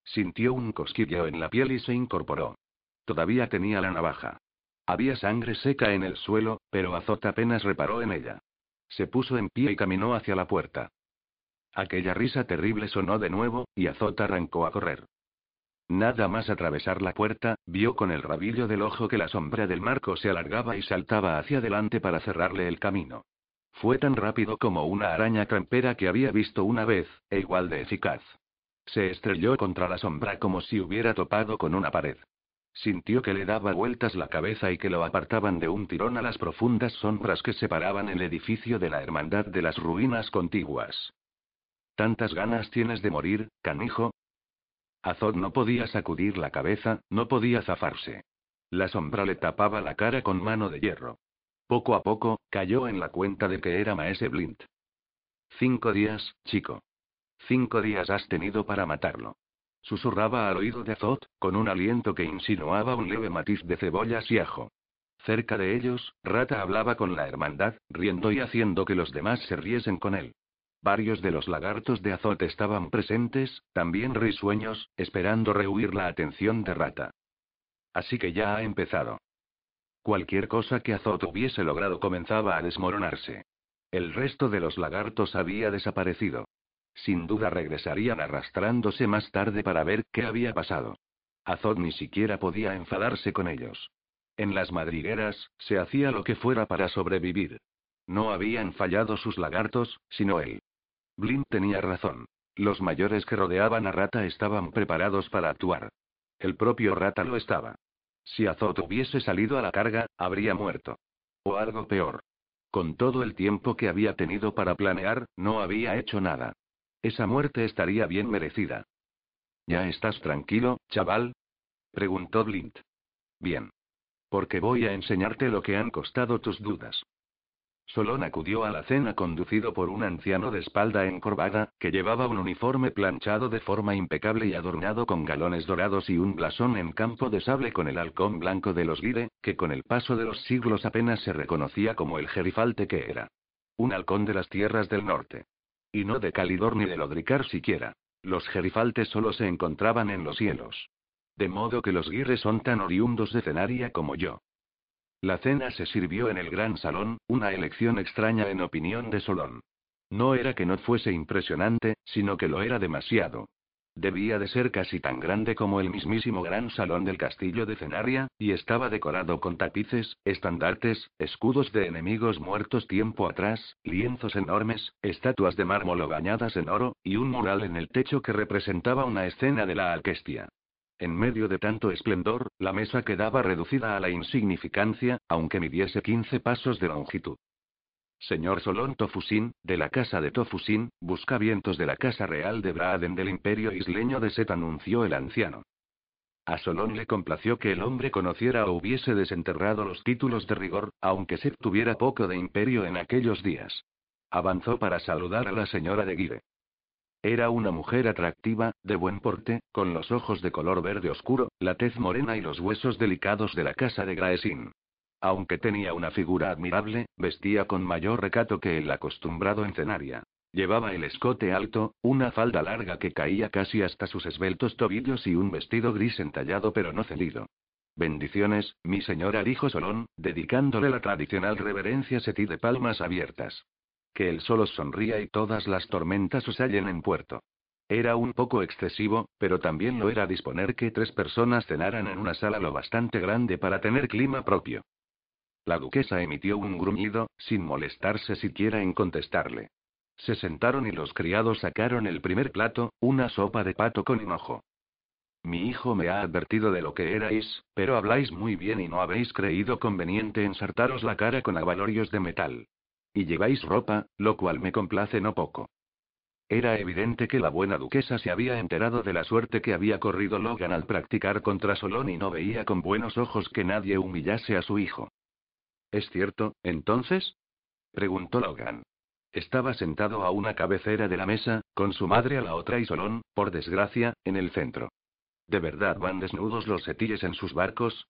Sintió un cosquilleo en la piel y se incorporó. Todavía tenía la navaja. Había sangre seca en el suelo, pero Azot apenas reparó en ella. Se puso en pie y caminó hacia la puerta. Aquella risa terrible sonó de nuevo, y Azot arrancó a correr. Nada más atravesar la puerta, vio con el rabillo del ojo que la sombra del marco se alargaba y saltaba hacia adelante para cerrarle el camino. Fue tan rápido como una araña trampera que había visto una vez, e igual de eficaz. Se estrelló contra la sombra como si hubiera topado con una pared. Sintió que le daba vueltas la cabeza y que lo apartaban de un tirón a las profundas sombras que separaban el edificio de la hermandad de las ruinas contiguas. ¿Tantas ganas tienes de morir, canijo? Azot no podía sacudir la cabeza, no podía zafarse. La sombra le tapaba la cara con mano de hierro. Poco a poco, cayó en la cuenta de que era Maese Blint. Cinco días, chico. Cinco días has tenido para matarlo. Susurraba al oído de Azot, con un aliento que insinuaba un leve matiz de cebollas y ajo. Cerca de ellos, Rata hablaba con la hermandad, riendo y haciendo que los demás se riesen con él. Varios de los lagartos de Azot estaban presentes, también risueños, esperando rehuir la atención de Rata. Así que ya ha empezado. Cualquier cosa que Azot hubiese logrado comenzaba a desmoronarse. El resto de los lagartos había desaparecido. Sin duda regresarían arrastrándose más tarde para ver qué había pasado. Azot ni siquiera podía enfadarse con ellos. En las madrigueras, se hacía lo que fuera para sobrevivir. No habían fallado sus lagartos, sino él. Blin tenía razón. Los mayores que rodeaban a Rata estaban preparados para actuar. El propio Rata lo estaba. Si Azot hubiese salido a la carga, habría muerto. O algo peor. Con todo el tiempo que había tenido para planear, no había hecho nada. Esa muerte estaría bien merecida. ¿Ya estás tranquilo, chaval? preguntó Blint. Bien. Porque voy a enseñarte lo que han costado tus dudas. Solón acudió a la cena conducido por un anciano de espalda encorvada, que llevaba un uniforme planchado de forma impecable y adornado con galones dorados y un blasón en campo de sable con el halcón blanco de los Guide, que con el paso de los siglos apenas se reconocía como el gerifalte que era. Un halcón de las tierras del norte. Y no de Calidor ni de Lodricar siquiera. Los gerifaltes solo se encontraban en los cielos. De modo que los guires son tan oriundos de Cenaria como yo. La cena se sirvió en el gran salón, una elección extraña en opinión de Solón. No era que no fuese impresionante, sino que lo era demasiado. Debía de ser casi tan grande como el mismísimo gran salón del castillo de Cenaria, y estaba decorado con tapices, estandartes, escudos de enemigos muertos tiempo atrás, lienzos enormes, estatuas de mármol bañadas en oro, y un mural en el techo que representaba una escena de la Alquestia. En medio de tanto esplendor, la mesa quedaba reducida a la insignificancia, aunque midiese 15 pasos de longitud. Señor Solón Tofusin, de la casa de Tofusin, vientos de la casa real de Braaden del imperio isleño de Set, anunció el anciano. A Solón le complació que el hombre conociera o hubiese desenterrado los títulos de rigor, aunque Set tuviera poco de imperio en aquellos días. Avanzó para saludar a la señora de Guide. Era una mujer atractiva, de buen porte, con los ojos de color verde oscuro, la tez morena y los huesos delicados de la casa de Graesin. Aunque tenía una figura admirable, vestía con mayor recato que el acostumbrado en cenaria. Llevaba el escote alto, una falda larga que caía casi hasta sus esbeltos tobillos y un vestido gris entallado pero no cedido. Bendiciones, mi señora dijo Solón, dedicándole la tradicional reverencia setí de palmas abiertas. Que el sol os sonría y todas las tormentas os hallen en puerto. Era un poco excesivo, pero también lo era disponer que tres personas cenaran en una sala lo bastante grande para tener clima propio. La duquesa emitió un gruñido, sin molestarse siquiera en contestarle. Se sentaron y los criados sacaron el primer plato, una sopa de pato con hinojo. Mi hijo me ha advertido de lo que erais, pero habláis muy bien y no habéis creído conveniente ensartaros la cara con avalorios de metal. Y lleváis ropa, lo cual me complace no poco. Era evidente que la buena duquesa se había enterado de la suerte que había corrido Logan al practicar contra Solón y no veía con buenos ojos que nadie humillase a su hijo. ¿Es cierto, entonces? preguntó Logan. Estaba sentado a una cabecera de la mesa, con su madre a la otra y Solón, por desgracia, en el centro. ¿De verdad van desnudos los setilles en sus barcos?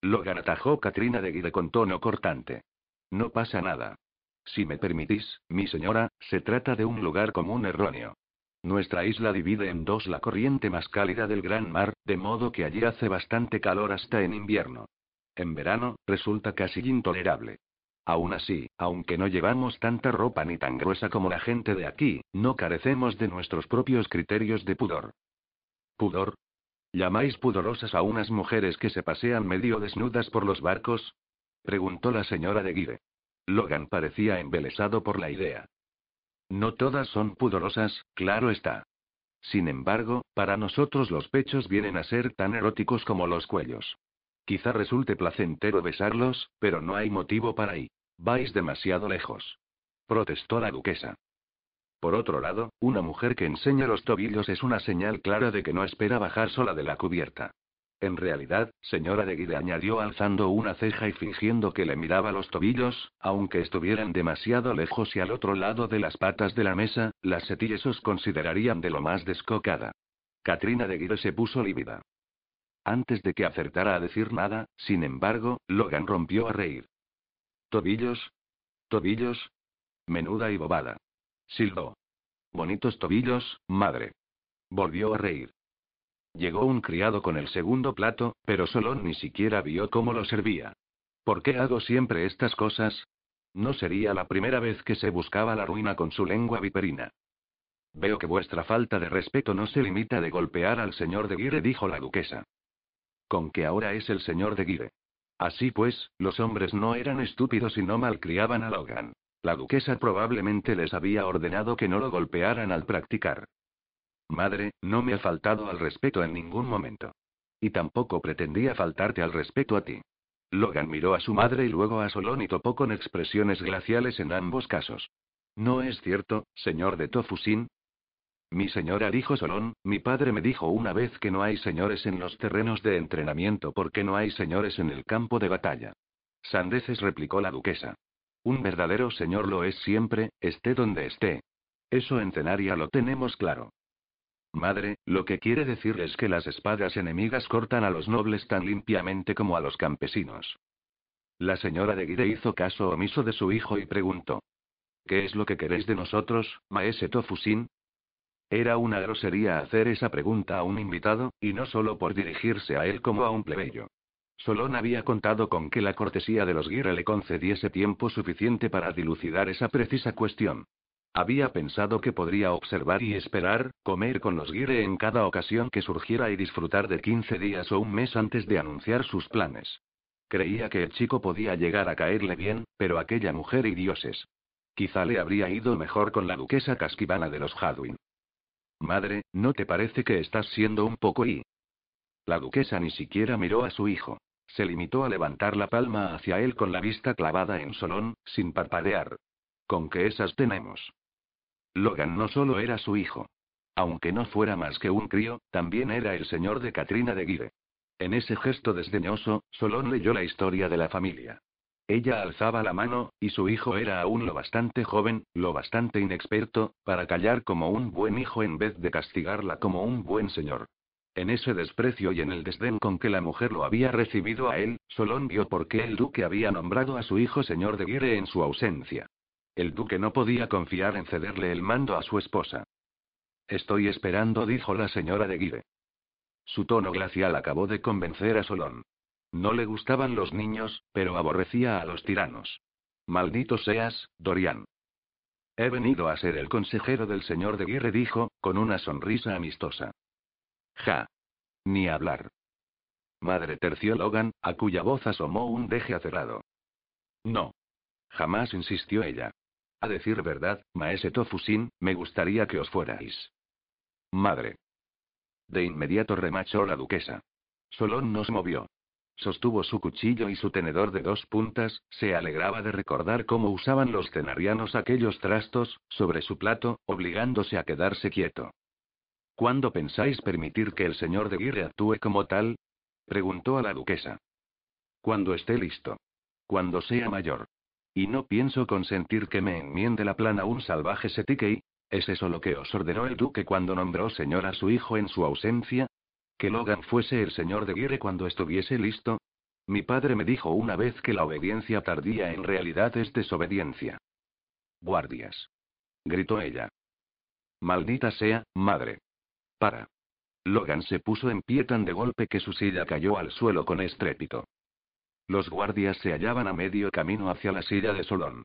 Logan atajó Katrina de Guide con tono cortante. No pasa nada. Si me permitís, mi señora, se trata de un lugar común erróneo. Nuestra isla divide en dos la corriente más cálida del gran mar, de modo que allí hace bastante calor hasta en invierno. En verano, resulta casi intolerable. Aún así, aunque no llevamos tanta ropa ni tan gruesa como la gente de aquí, no carecemos de nuestros propios criterios de pudor. ¿Pudor? ¿Llamáis pudorosas a unas mujeres que se pasean medio desnudas por los barcos? preguntó la señora de Guide. Logan parecía embelesado por la idea. No todas son pudorosas, claro está. Sin embargo, para nosotros los pechos vienen a ser tan eróticos como los cuellos. Quizá resulte placentero besarlos, pero no hay motivo para ahí. Vais demasiado lejos. Protestó la duquesa. Por otro lado, una mujer que enseña los tobillos es una señal clara de que no espera bajar sola de la cubierta. En realidad, señora de Guide añadió alzando una ceja y fingiendo que le miraba los tobillos, aunque estuvieran demasiado lejos y al otro lado de las patas de la mesa, las setillas os considerarían de lo más descocada. Katrina de Guide se puso lívida. Antes de que acertara a decir nada, sin embargo, Logan rompió a reír. ¿Tobillos? ¿Tobillos? Menuda y bobada. Silbó. Bonitos tobillos, madre. Volvió a reír. Llegó un criado con el segundo plato, pero Solón ni siquiera vio cómo lo servía. ¿Por qué hago siempre estas cosas? No sería la primera vez que se buscaba la ruina con su lengua viperina. Veo que vuestra falta de respeto no se limita de golpear al señor de Guire, dijo la duquesa. Con que ahora es el señor de Guire. Así pues, los hombres no eran estúpidos y no malcriaban a Logan. La duquesa probablemente les había ordenado que no lo golpearan al practicar. Madre, no me ha faltado al respeto en ningún momento. Y tampoco pretendía faltarte al respeto a ti. Logan miró a su madre y luego a Solón y topó con expresiones glaciales en ambos casos. ¿No es cierto, señor de Tofusin? Mi señora dijo Solón, mi padre me dijo una vez que no hay señores en los terrenos de entrenamiento porque no hay señores en el campo de batalla. Sandeces replicó la duquesa. Un verdadero señor lo es siempre, esté donde esté. Eso en Cenaria lo tenemos claro. Madre, lo que quiere decir es que las espadas enemigas cortan a los nobles tan limpiamente como a los campesinos. La señora de Guide hizo caso omiso de su hijo y preguntó. ¿Qué es lo que queréis de nosotros, maese Tofusin? Era una grosería hacer esa pregunta a un invitado, y no solo por dirigirse a él como a un plebeyo. Solón había contado con que la cortesía de los Guire le concediese tiempo suficiente para dilucidar esa precisa cuestión. Había pensado que podría observar y esperar, comer con los Guire en cada ocasión que surgiera y disfrutar de 15 días o un mes antes de anunciar sus planes. Creía que el chico podía llegar a caerle bien, pero aquella mujer y dioses. Quizá le habría ido mejor con la duquesa casquivana de los Hadwin. Madre, ¿no te parece que estás siendo un poco y? La duquesa ni siquiera miró a su hijo. Se limitó a levantar la palma hacia él con la vista clavada en Solón, sin parpadear. ¿Con qué esas tenemos? Logan no solo era su hijo. Aunque no fuera más que un crío, también era el señor de Katrina de Guire. En ese gesto desdeñoso, Solón leyó la historia de la familia. Ella alzaba la mano, y su hijo era aún lo bastante joven, lo bastante inexperto, para callar como un buen hijo en vez de castigarla como un buen señor. En ese desprecio y en el desdén con que la mujer lo había recibido a él, Solón vio por qué el duque había nombrado a su hijo señor de Guire en su ausencia. El duque no podía confiar en cederle el mando a su esposa. Estoy esperando, dijo la señora de Guire. Su tono glacial acabó de convencer a Solón. No le gustaban los niños, pero aborrecía a los tiranos. Maldito seas, Dorian. He venido a ser el consejero del señor de Guire, dijo, con una sonrisa amistosa. Ja. Ni hablar. Madre terció Logan, a cuya voz asomó un deje acerrado. No. Jamás insistió ella. A decir verdad, maese Tofusin, me gustaría que os fuerais. Madre. de inmediato remachó la duquesa. Solón no se movió. Sostuvo su cuchillo y su tenedor de dos puntas, se alegraba de recordar cómo usaban los cenarianos aquellos trastos, sobre su plato, obligándose a quedarse quieto. ¿Cuándo pensáis permitir que el señor de Guirre actúe como tal? preguntó a la duquesa. Cuando esté listo. Cuando sea mayor. Y no pienso consentir que me enmiende la plana un salvaje Setiquei. ¿Es eso lo que os ordenó el duque cuando nombró señor a su hijo en su ausencia? ¿Que Logan fuese el señor de Guirre cuando estuviese listo? Mi padre me dijo una vez que la obediencia tardía en realidad es desobediencia. Guardias. Gritó ella. Maldita sea, madre. Para. Logan se puso en pie tan de golpe que su silla cayó al suelo con estrépito. Los guardias se hallaban a medio camino hacia la silla de Solón.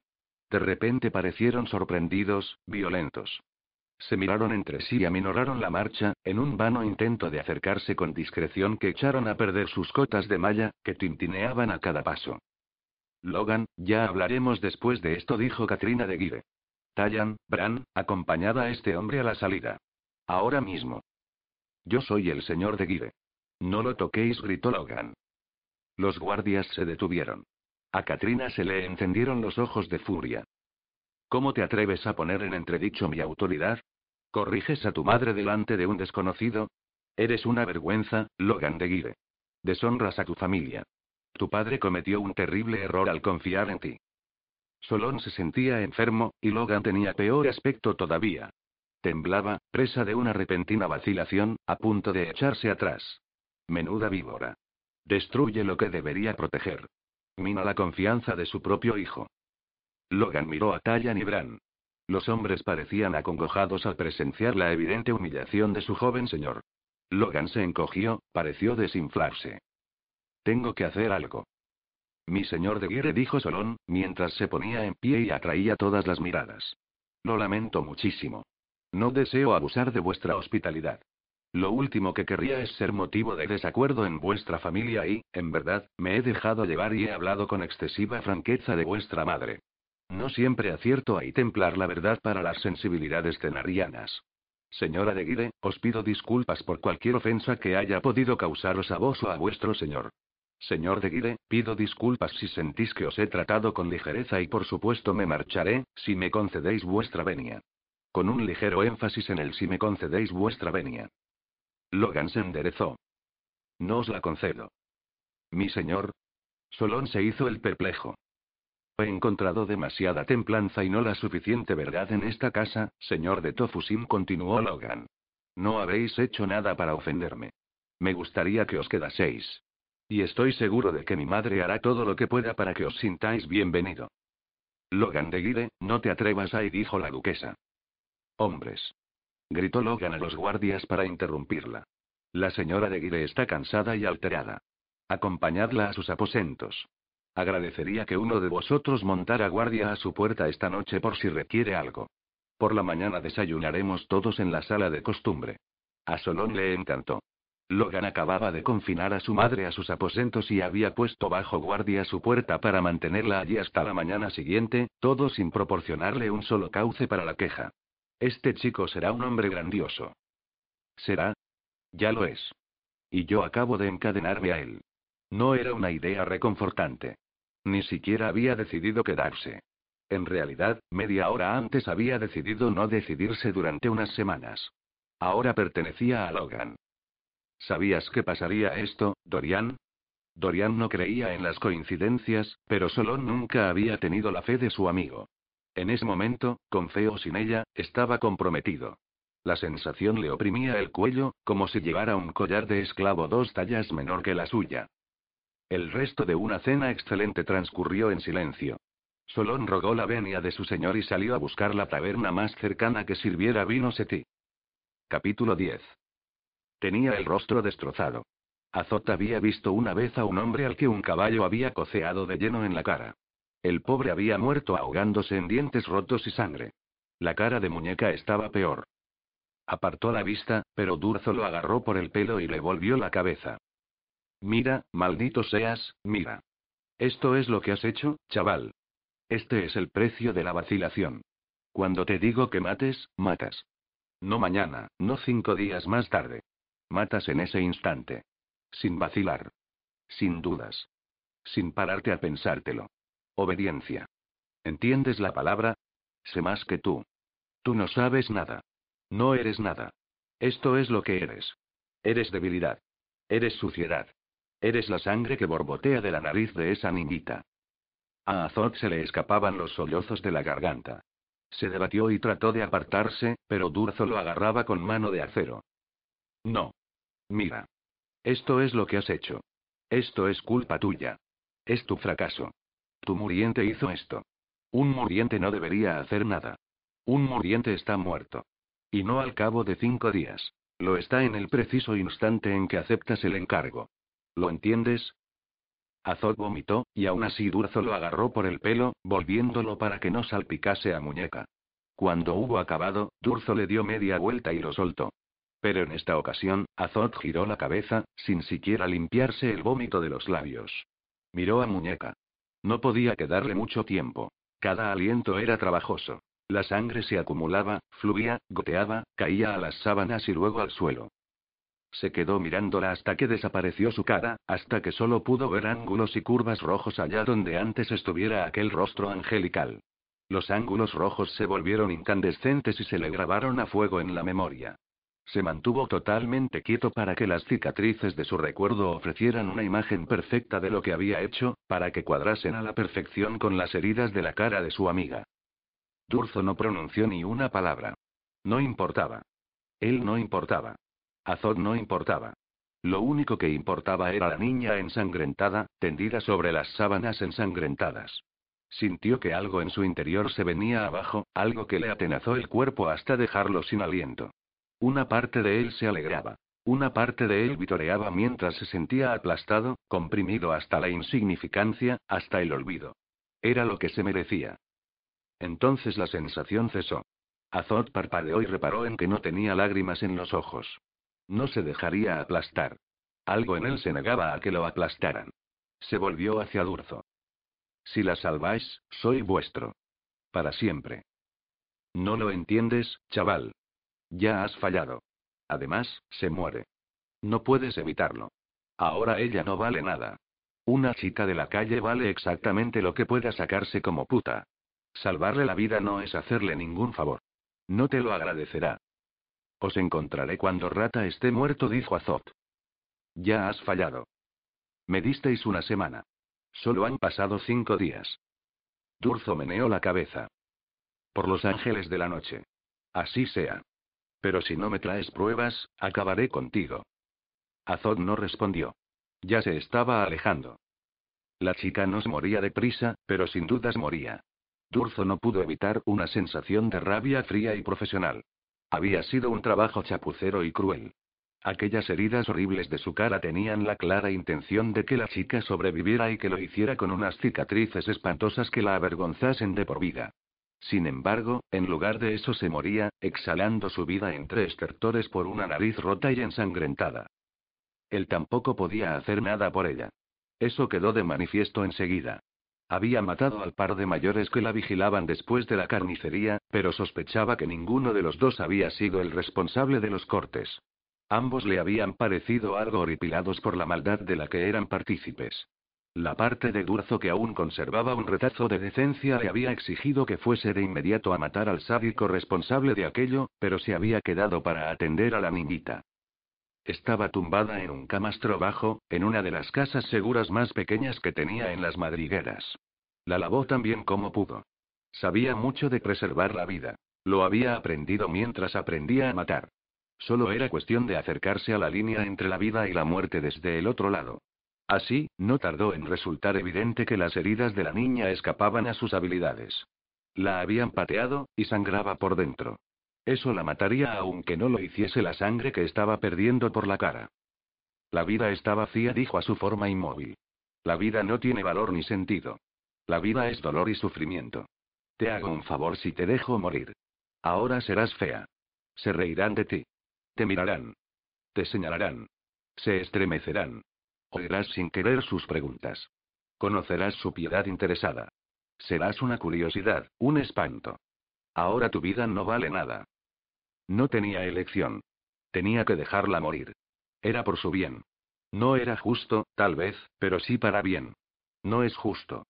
De repente parecieron sorprendidos, violentos. Se miraron entre sí y aminoraron la marcha, en un vano intento de acercarse con discreción que echaron a perder sus cotas de malla, que tintineaban a cada paso. Logan, ya hablaremos después de esto, dijo Katrina de Guire. Tallan, Bran, acompañada a este hombre a la salida. Ahora mismo. Yo soy el señor de Guire. No lo toquéis, gritó Logan. Los guardias se detuvieron. A Katrina se le encendieron los ojos de furia. ¿Cómo te atreves a poner en entredicho mi autoridad? ¿Corriges a tu madre delante de un desconocido? Eres una vergüenza, Logan de Guire. Deshonras a tu familia. Tu padre cometió un terrible error al confiar en ti. Solón se sentía enfermo, y Logan tenía peor aspecto todavía. Temblaba, presa de una repentina vacilación, a punto de echarse atrás. Menuda víbora. Destruye lo que debería proteger. Mina la confianza de su propio hijo. Logan miró a Tallan y Bran. Los hombres parecían acongojados al presenciar la evidente humillación de su joven señor. Logan se encogió, pareció desinflarse. Tengo que hacer algo. Mi señor de Guerre dijo Solón, mientras se ponía en pie y atraía todas las miradas. Lo lamento muchísimo. No deseo abusar de vuestra hospitalidad. Lo último que querría es ser motivo de desacuerdo en vuestra familia y, en verdad, me he dejado llevar y he hablado con excesiva franqueza de vuestra madre. No siempre acierto a templar la verdad para las sensibilidades cenarianas. Señora de Guide, os pido disculpas por cualquier ofensa que haya podido causaros a vos o a vuestro señor. Señor de Guide, pido disculpas si sentís que os he tratado con ligereza y por supuesto me marcharé, si me concedéis vuestra venia. Con un ligero énfasis en el si me concedéis vuestra venia. Logan se enderezó. No os la concedo. Mi señor. Solón se hizo el perplejo. He encontrado demasiada templanza y no la suficiente verdad en esta casa, señor de Tofusim, continuó Logan. No habéis hecho nada para ofenderme. Me gustaría que os quedaseis. Y estoy seguro de que mi madre hará todo lo que pueda para que os sintáis bienvenido. Logan de Guide, no te atrevas ahí, dijo la duquesa. Hombres gritó Logan a los guardias para interrumpirla. La señora de Guire está cansada y alterada. Acompañadla a sus aposentos. Agradecería que uno de vosotros montara guardia a su puerta esta noche por si requiere algo. Por la mañana desayunaremos todos en la sala de costumbre. A Solón le encantó. Logan acababa de confinar a su madre a sus aposentos y había puesto bajo guardia su puerta para mantenerla allí hasta la mañana siguiente, todo sin proporcionarle un solo cauce para la queja. Este chico será un hombre grandioso. ¿Será? Ya lo es. Y yo acabo de encadenarme a él. No era una idea reconfortante. Ni siquiera había decidido quedarse. En realidad, media hora antes había decidido no decidirse durante unas semanas. Ahora pertenecía a Logan. ¿Sabías que pasaría esto, Dorian? Dorian no creía en las coincidencias, pero solo nunca había tenido la fe de su amigo. En ese momento, con fe o sin ella, estaba comprometido. La sensación le oprimía el cuello, como si llevara un collar de esclavo dos tallas menor que la suya. El resto de una cena excelente transcurrió en silencio. Solón rogó la venia de su señor y salió a buscar la taberna más cercana que sirviera vino setí. Capítulo 10. Tenía el rostro destrozado. Azot había visto una vez a un hombre al que un caballo había coceado de lleno en la cara. El pobre había muerto ahogándose en dientes rotos y sangre. La cara de muñeca estaba peor. Apartó la vista, pero Durzo lo agarró por el pelo y le volvió la cabeza. Mira, maldito seas, mira. Esto es lo que has hecho, chaval. Este es el precio de la vacilación. Cuando te digo que mates, matas. No mañana, no cinco días más tarde. Matas en ese instante. Sin vacilar. Sin dudas. Sin pararte a pensártelo. Obediencia. ¿Entiendes la palabra? Sé más que tú. Tú no sabes nada. No eres nada. Esto es lo que eres. Eres debilidad. Eres suciedad. Eres la sangre que borbotea de la nariz de esa niñita. A Azot se le escapaban los sollozos de la garganta. Se debatió y trató de apartarse, pero Durzo lo agarraba con mano de acero. No. Mira. Esto es lo que has hecho. Esto es culpa tuya. Es tu fracaso. Tu muriente hizo esto. Un muriente no debería hacer nada. Un muriente está muerto. Y no al cabo de cinco días. Lo está en el preciso instante en que aceptas el encargo. ¿Lo entiendes? Azot vomitó, y aún así Durzo lo agarró por el pelo, volviéndolo para que no salpicase a muñeca. Cuando hubo acabado, Durzo le dio media vuelta y lo soltó. Pero en esta ocasión, Azot giró la cabeza, sin siquiera limpiarse el vómito de los labios. Miró a muñeca. No podía quedarle mucho tiempo. Cada aliento era trabajoso. La sangre se acumulaba, fluía, goteaba, caía a las sábanas y luego al suelo. Se quedó mirándola hasta que desapareció su cara, hasta que solo pudo ver ángulos y curvas rojos allá donde antes estuviera aquel rostro angelical. Los ángulos rojos se volvieron incandescentes y se le grabaron a fuego en la memoria. Se mantuvo totalmente quieto para que las cicatrices de su recuerdo ofrecieran una imagen perfecta de lo que había hecho, para que cuadrasen a la perfección con las heridas de la cara de su amiga. Durzo no pronunció ni una palabra. No importaba. Él no importaba. Azot no importaba. Lo único que importaba era la niña ensangrentada, tendida sobre las sábanas ensangrentadas. Sintió que algo en su interior se venía abajo, algo que le atenazó el cuerpo hasta dejarlo sin aliento. Una parte de él se alegraba. Una parte de él vitoreaba mientras se sentía aplastado, comprimido hasta la insignificancia, hasta el olvido. Era lo que se merecía. Entonces la sensación cesó. Azot parpadeó y reparó en que no tenía lágrimas en los ojos. No se dejaría aplastar. Algo en él se negaba a que lo aplastaran. Se volvió hacia Durzo. Si la salváis, soy vuestro. Para siempre. No lo entiendes, chaval. Ya has fallado. Además, se muere. No puedes evitarlo. Ahora ella no vale nada. Una chica de la calle vale exactamente lo que pueda sacarse como puta. Salvarle la vida no es hacerle ningún favor. No te lo agradecerá. Os encontraré cuando Rata esté muerto, dijo Azot. Ya has fallado. Me disteis una semana. Solo han pasado cinco días. Durzo meneó la cabeza. Por los ángeles de la noche. Así sea. Pero si no me traes pruebas, acabaré contigo. Azot no respondió. Ya se estaba alejando. La chica no se moría deprisa, pero sin dudas moría. Durzo no pudo evitar una sensación de rabia fría y profesional. Había sido un trabajo chapucero y cruel. Aquellas heridas horribles de su cara tenían la clara intención de que la chica sobreviviera y que lo hiciera con unas cicatrices espantosas que la avergonzasen de por vida. Sin embargo, en lugar de eso se moría, exhalando su vida entre estertores por una nariz rota y ensangrentada. Él tampoco podía hacer nada por ella. Eso quedó de manifiesto enseguida. Había matado al par de mayores que la vigilaban después de la carnicería, pero sospechaba que ninguno de los dos había sido el responsable de los cortes. Ambos le habían parecido algo horripilados por la maldad de la que eran partícipes. La parte de Durzo que aún conservaba un retazo de decencia le había exigido que fuese de inmediato a matar al sádico responsable de aquello, pero se había quedado para atender a la niñita. Estaba tumbada en un camastro bajo, en una de las casas seguras más pequeñas que tenía en las madrigueras. La lavó tan bien como pudo. Sabía mucho de preservar la vida. Lo había aprendido mientras aprendía a matar. Solo era cuestión de acercarse a la línea entre la vida y la muerte desde el otro lado. Así, no tardó en resultar evidente que las heridas de la niña escapaban a sus habilidades. La habían pateado, y sangraba por dentro. Eso la mataría aunque no lo hiciese la sangre que estaba perdiendo por la cara. La vida está vacía, dijo a su forma inmóvil. La vida no tiene valor ni sentido. La vida es dolor y sufrimiento. Te hago un favor si te dejo morir. Ahora serás fea. Se reirán de ti. Te mirarán. Te señalarán. Se estremecerán. Oirás sin querer sus preguntas. Conocerás su piedad interesada. Serás una curiosidad, un espanto. Ahora tu vida no vale nada. No tenía elección. Tenía que dejarla morir. Era por su bien. No era justo, tal vez, pero sí para bien. No es justo.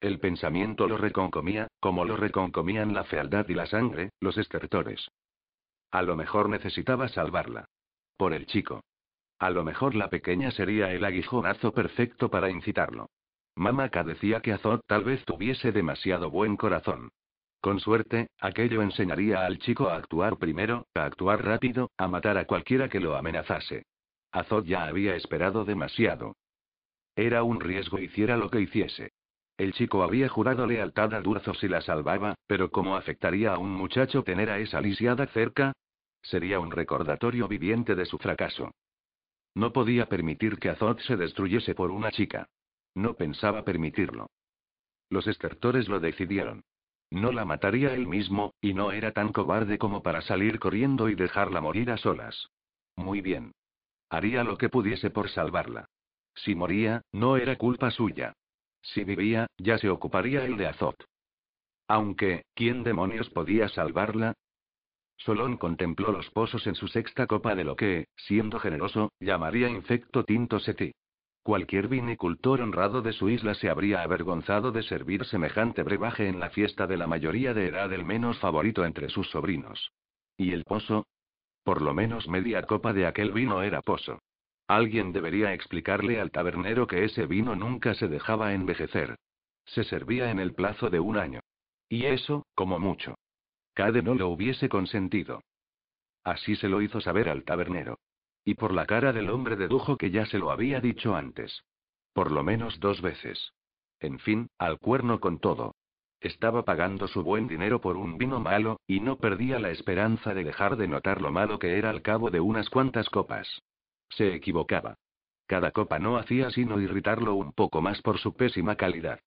El pensamiento lo reconcomía, como lo reconcomían la fealdad y la sangre, los estertores. A lo mejor necesitaba salvarla. Por el chico. A lo mejor la pequeña sería el aguijonazo perfecto para incitarlo. Mamaka decía que Azot tal vez tuviese demasiado buen corazón. Con suerte, aquello enseñaría al chico a actuar primero, a actuar rápido, a matar a cualquiera que lo amenazase. Azot ya había esperado demasiado. Era un riesgo hiciera lo que hiciese. El chico había jurado lealtad a Durzo si la salvaba, pero ¿cómo afectaría a un muchacho tener a esa lisiada cerca? Sería un recordatorio viviente de su fracaso. No podía permitir que Azot se destruyese por una chica. No pensaba permitirlo. Los estertores lo decidieron. No la mataría él mismo, y no era tan cobarde como para salir corriendo y dejarla morir a solas. Muy bien. Haría lo que pudiese por salvarla. Si moría, no era culpa suya. Si vivía, ya se ocuparía él de Azot. Aunque, ¿quién demonios podía salvarla? Solón contempló los pozos en su sexta copa de lo que, siendo generoso, llamaría infecto tinto seti. Cualquier vinicultor honrado de su isla se habría avergonzado de servir semejante brebaje en la fiesta de la mayoría de edad del menos favorito entre sus sobrinos. ¿Y el pozo? Por lo menos media copa de aquel vino era pozo. Alguien debería explicarle al tabernero que ese vino nunca se dejaba envejecer. Se servía en el plazo de un año. Y eso, como mucho. Cade no lo hubiese consentido. Así se lo hizo saber al tabernero. Y por la cara del hombre dedujo que ya se lo había dicho antes. Por lo menos dos veces. En fin, al cuerno con todo. Estaba pagando su buen dinero por un vino malo, y no perdía la esperanza de dejar de notar lo malo que era al cabo de unas cuantas copas. Se equivocaba. Cada copa no hacía sino irritarlo un poco más por su pésima calidad.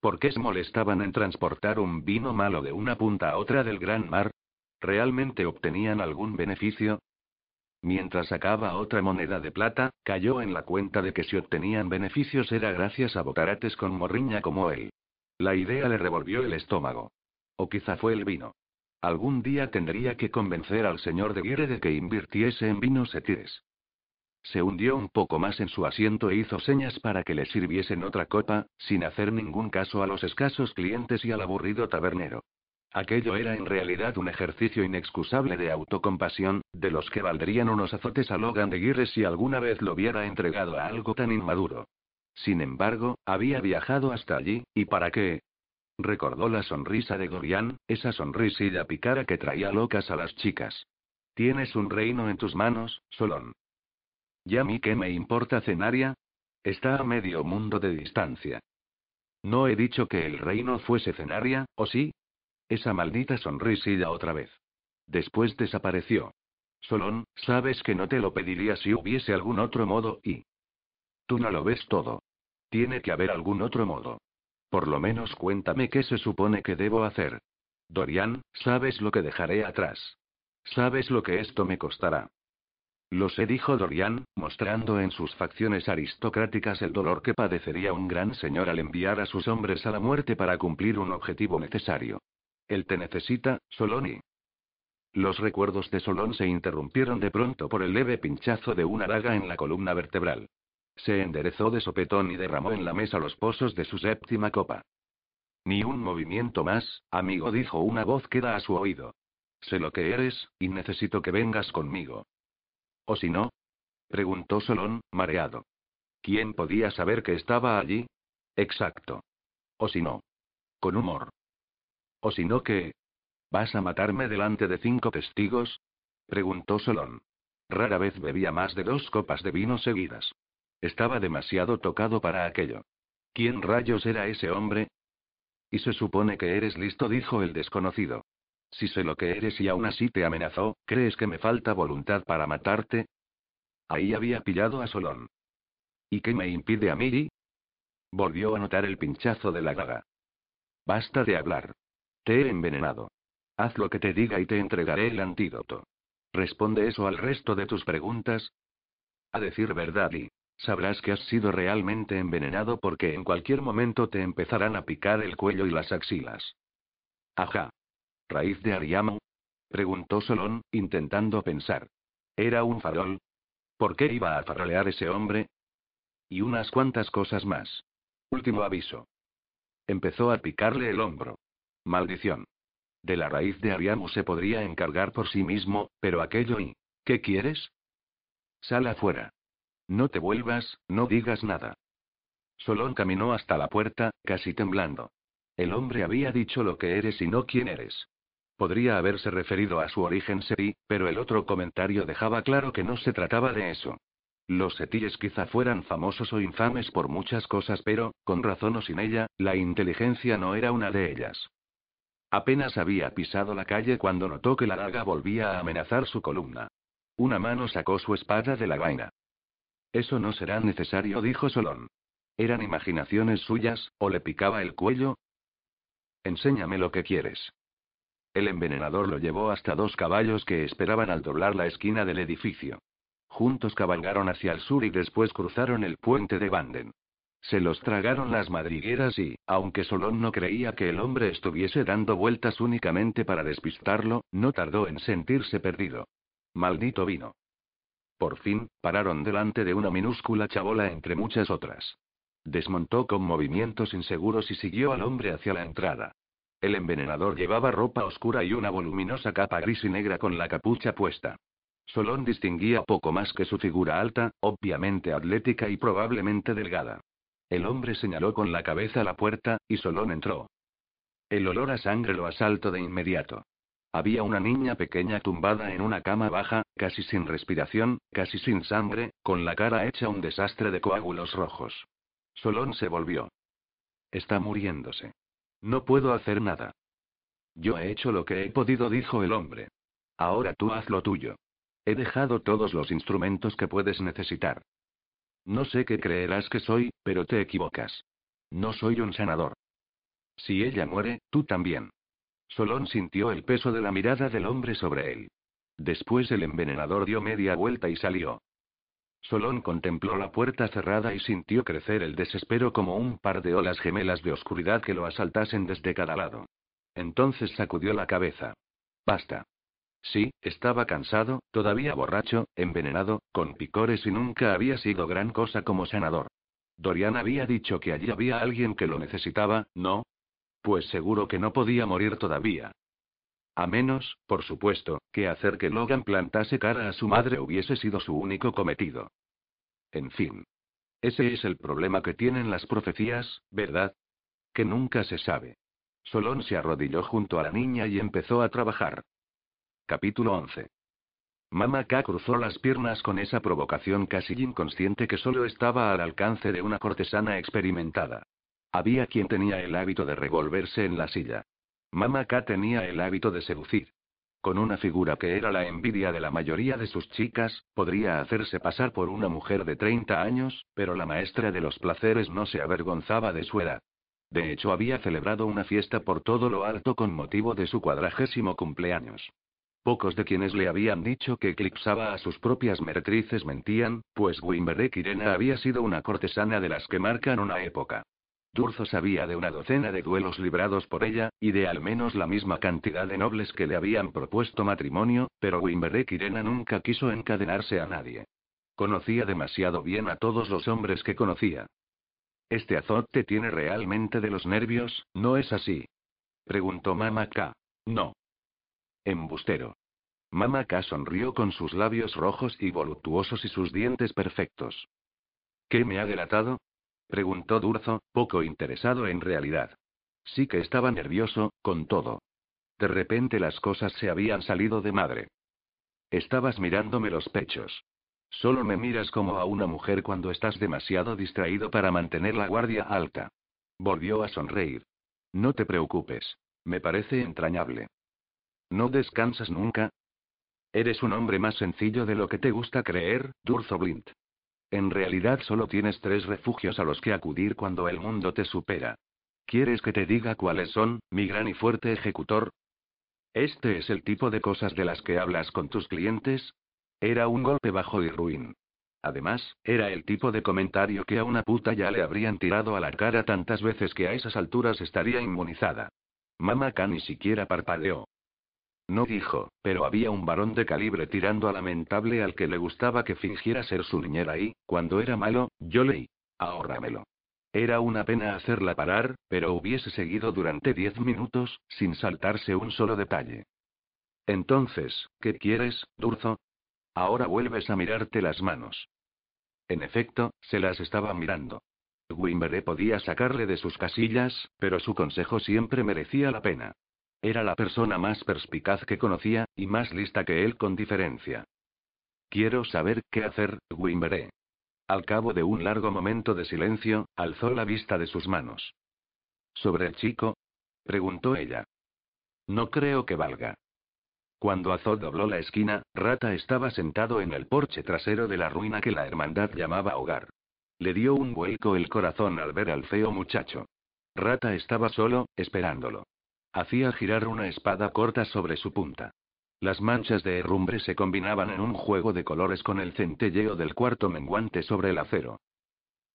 ¿Por qué se molestaban en transportar un vino malo de una punta a otra del gran mar? ¿Realmente obtenían algún beneficio? Mientras sacaba otra moneda de plata, cayó en la cuenta de que si obtenían beneficios era gracias a botarates con morriña como él. La idea le revolvió el estómago. O quizá fue el vino. Algún día tendría que convencer al señor de Guire de que invirtiese en vinos etires. Se hundió un poco más en su asiento e hizo señas para que le sirviesen otra copa, sin hacer ningún caso a los escasos clientes y al aburrido tabernero. Aquello era en realidad un ejercicio inexcusable de autocompasión, de los que valdrían unos azotes a Logan de Guirre si alguna vez lo hubiera entregado a algo tan inmaduro. Sin embargo, había viajado hasta allí, ¿y para qué? Recordó la sonrisa de Gorian, esa sonrisilla picara que traía locas a las chicas. Tienes un reino en tus manos, Solón. ¿Ya a mí qué me importa Cenaria? Está a medio mundo de distancia. No he dicho que el reino fuese Cenaria, ¿o sí? Esa maldita sonrisilla otra vez. Después desapareció. Solón, sabes que no te lo pediría si hubiese algún otro modo y... Tú no lo ves todo. Tiene que haber algún otro modo. Por lo menos cuéntame qué se supone que debo hacer. Dorian, sabes lo que dejaré atrás. Sabes lo que esto me costará. Lo sé, dijo Dorian, mostrando en sus facciones aristocráticas el dolor que padecería un gran señor al enviar a sus hombres a la muerte para cumplir un objetivo necesario. Él te necesita, Soloni. Los recuerdos de Solón se interrumpieron de pronto por el leve pinchazo de una daga en la columna vertebral. Se enderezó de sopetón y derramó en la mesa los pozos de su séptima copa. Ni un movimiento más, amigo, dijo una voz que da a su oído. Sé lo que eres, y necesito que vengas conmigo. ¿O si no? preguntó Solón, mareado. ¿Quién podía saber que estaba allí? Exacto. ¿O si no? Con humor. ¿O si no qué? ¿Vas a matarme delante de cinco testigos? preguntó Solón. Rara vez bebía más de dos copas de vino seguidas. Estaba demasiado tocado para aquello. ¿Quién rayos era ese hombre? Y se supone que eres listo, dijo el desconocido. Si sé lo que eres y aún así te amenazó, ¿crees que me falta voluntad para matarte? Ahí había pillado a Solón. ¿Y qué me impide a mí? Volvió a notar el pinchazo de la daga. Basta de hablar. Te he envenenado. Haz lo que te diga y te entregaré el antídoto. ¿Responde eso al resto de tus preguntas? A decir verdad y sabrás que has sido realmente envenenado porque en cualquier momento te empezarán a picar el cuello y las axilas. Ajá. ¿Raíz de Ariamo? preguntó Solón, intentando pensar. ¿Era un farol? ¿Por qué iba a farrolear ese hombre? Y unas cuantas cosas más. Último aviso. Empezó a picarle el hombro. Maldición. De la raíz de Ariamu se podría encargar por sí mismo, pero aquello y... ¿Qué quieres? Sal afuera. No te vuelvas, no digas nada. Solón caminó hasta la puerta, casi temblando. El hombre había dicho lo que eres y no quién eres. Podría haberse referido a su origen serí, pero el otro comentario dejaba claro que no se trataba de eso. Los setíes quizá fueran famosos o infames por muchas cosas, pero, con razón o sin ella, la inteligencia no era una de ellas. Apenas había pisado la calle cuando notó que la daga volvía a amenazar su columna. Una mano sacó su espada de la vaina. Eso no será necesario, dijo Solón. ¿Eran imaginaciones suyas, o le picaba el cuello? Enséñame lo que quieres. El envenenador lo llevó hasta dos caballos que esperaban al doblar la esquina del edificio. Juntos cabalgaron hacia el sur y después cruzaron el puente de Banden. Se los tragaron las madrigueras y, aunque Solón no creía que el hombre estuviese dando vueltas únicamente para despistarlo, no tardó en sentirse perdido. Maldito vino. Por fin, pararon delante de una minúscula chabola entre muchas otras. Desmontó con movimientos inseguros y siguió al hombre hacia la entrada. El envenenador llevaba ropa oscura y una voluminosa capa gris y negra con la capucha puesta. Solón distinguía poco más que su figura alta, obviamente atlética y probablemente delgada. El hombre señaló con la cabeza la puerta, y Solón entró. El olor a sangre lo asaltó de inmediato. Había una niña pequeña tumbada en una cama baja, casi sin respiración, casi sin sangre, con la cara hecha un desastre de coágulos rojos. Solón se volvió. Está muriéndose. No puedo hacer nada. Yo he hecho lo que he podido, dijo el hombre. Ahora tú haz lo tuyo. He dejado todos los instrumentos que puedes necesitar. No sé qué creerás que soy, pero te equivocas. No soy un sanador. Si ella muere, tú también. Solón sintió el peso de la mirada del hombre sobre él. Después el envenenador dio media vuelta y salió. Solón contempló la puerta cerrada y sintió crecer el desespero como un par de olas gemelas de oscuridad que lo asaltasen desde cada lado. Entonces sacudió la cabeza. Basta. Sí, estaba cansado, todavía borracho, envenenado, con picores y nunca había sido gran cosa como sanador. Dorian había dicho que allí había alguien que lo necesitaba, ¿no? Pues seguro que no podía morir todavía. A menos, por supuesto, que hacer que Logan plantase cara a su madre hubiese sido su único cometido. En fin. Ese es el problema que tienen las profecías, ¿verdad? Que nunca se sabe. Solón se arrodilló junto a la niña y empezó a trabajar. Capítulo 11. Mama K cruzó las piernas con esa provocación casi inconsciente que solo estaba al alcance de una cortesana experimentada. Había quien tenía el hábito de revolverse en la silla. Mama K tenía el hábito de seducir. Con una figura que era la envidia de la mayoría de sus chicas, podría hacerse pasar por una mujer de 30 años, pero la maestra de los placeres no se avergonzaba de su edad. De hecho, había celebrado una fiesta por todo lo alto con motivo de su cuadragésimo cumpleaños. Pocos de quienes le habían dicho que eclipsaba a sus propias meretrices mentían, pues Wimberek Irena había sido una cortesana de las que marcan una época. Durzo sabía de una docena de duelos librados por ella, y de al menos la misma cantidad de nobles que le habían propuesto matrimonio, pero Wimberek Irena nunca quiso encadenarse a nadie. Conocía demasiado bien a todos los hombres que conocía. Este azote tiene realmente de los nervios, ¿no es así? Preguntó Mama K. No. Embustero. Mama K sonrió con sus labios rojos y voluptuosos y sus dientes perfectos. ¿Qué me ha delatado? Preguntó Durzo, poco interesado en realidad. Sí que estaba nervioso, con todo. De repente las cosas se habían salido de madre. Estabas mirándome los pechos. Solo me miras como a una mujer cuando estás demasiado distraído para mantener la guardia alta. Volvió a sonreír. No te preocupes. Me parece entrañable. ¿No descansas nunca? Eres un hombre más sencillo de lo que te gusta creer, Durzo Blint. En realidad solo tienes tres refugios a los que acudir cuando el mundo te supera. ¿Quieres que te diga cuáles son, mi gran y fuerte ejecutor? ¿Este es el tipo de cosas de las que hablas con tus clientes? Era un golpe bajo y ruin. Además, era el tipo de comentario que a una puta ya le habrían tirado a la cara tantas veces que a esas alturas estaría inmunizada. Mama K ni siquiera parpadeó. No dijo, pero había un varón de calibre tirando a lamentable al que le gustaba que fingiera ser su niñera y, cuando era malo, yo leí. Ahórramelo. Era una pena hacerla parar, pero hubiese seguido durante diez minutos, sin saltarse un solo detalle. Entonces, ¿qué quieres, Durzo? Ahora vuelves a mirarte las manos. En efecto, se las estaba mirando. Wimberé podía sacarle de sus casillas, pero su consejo siempre merecía la pena. Era la persona más perspicaz que conocía, y más lista que él con diferencia. Quiero saber qué hacer, Wimberé. Al cabo de un largo momento de silencio, alzó la vista de sus manos. ¿Sobre el chico? preguntó ella. No creo que valga. Cuando Azod dobló la esquina, Rata estaba sentado en el porche trasero de la ruina que la hermandad llamaba hogar. Le dio un vuelco el corazón al ver al feo muchacho. Rata estaba solo, esperándolo. Hacía girar una espada corta sobre su punta. Las manchas de herrumbre se combinaban en un juego de colores con el centelleo del cuarto menguante sobre el acero.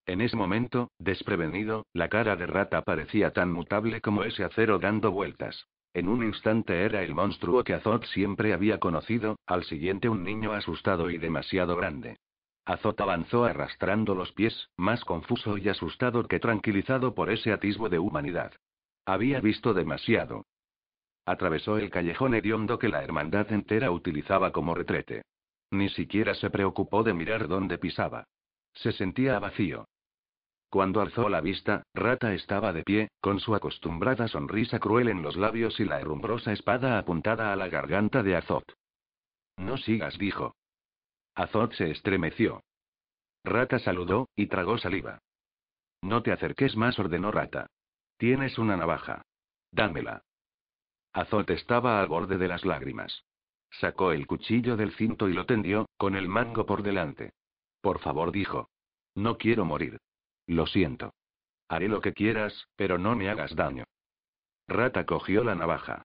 En ese momento, desprevenido, la cara de rata parecía tan mutable como ese acero dando vueltas. En un instante era el monstruo que Azot siempre había conocido, al siguiente un niño asustado y demasiado grande. Azot avanzó arrastrando los pies, más confuso y asustado que tranquilizado por ese atisbo de humanidad. Había visto demasiado. Atravesó el callejón hediondo que la hermandad entera utilizaba como retrete. Ni siquiera se preocupó de mirar dónde pisaba. Se sentía vacío. Cuando alzó la vista, Rata estaba de pie, con su acostumbrada sonrisa cruel en los labios y la herrumbrosa espada apuntada a la garganta de Azot. No sigas, dijo. Azot se estremeció. Rata saludó, y tragó saliva. No te acerques más, ordenó Rata. Tienes una navaja. Dámela. Azot estaba al borde de las lágrimas. Sacó el cuchillo del cinto y lo tendió, con el mango por delante. Por favor, dijo. No quiero morir. Lo siento. Haré lo que quieras, pero no me hagas daño. Rata cogió la navaja.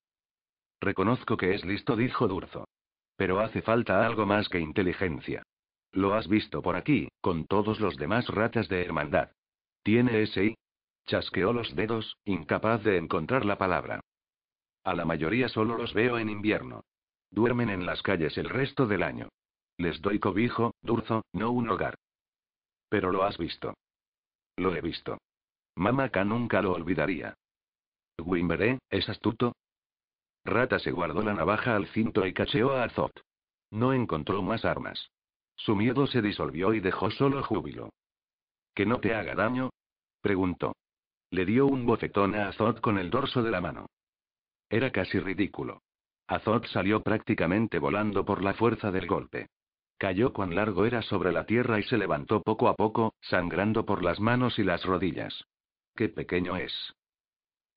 Reconozco que es listo, dijo Durzo. Pero hace falta algo más que inteligencia. Lo has visto por aquí, con todos los demás ratas de hermandad. ¿Tiene ese? Chasqueó los dedos, incapaz de encontrar la palabra. A la mayoría solo los veo en invierno. Duermen en las calles el resto del año. Les doy cobijo, Durzo, no un hogar. Pero lo has visto. Lo he visto. Mamaka nunca lo olvidaría. Wimberé, ¿es astuto? Rata se guardó la navaja al cinto y cacheó a Azot. No encontró más armas. Su miedo se disolvió y dejó solo júbilo. ¿Que no te haga daño? preguntó. Le dio un bofetón a Azot con el dorso de la mano. Era casi ridículo. Azot salió prácticamente volando por la fuerza del golpe. Cayó cuán largo era sobre la tierra y se levantó poco a poco, sangrando por las manos y las rodillas. ¡Qué pequeño es!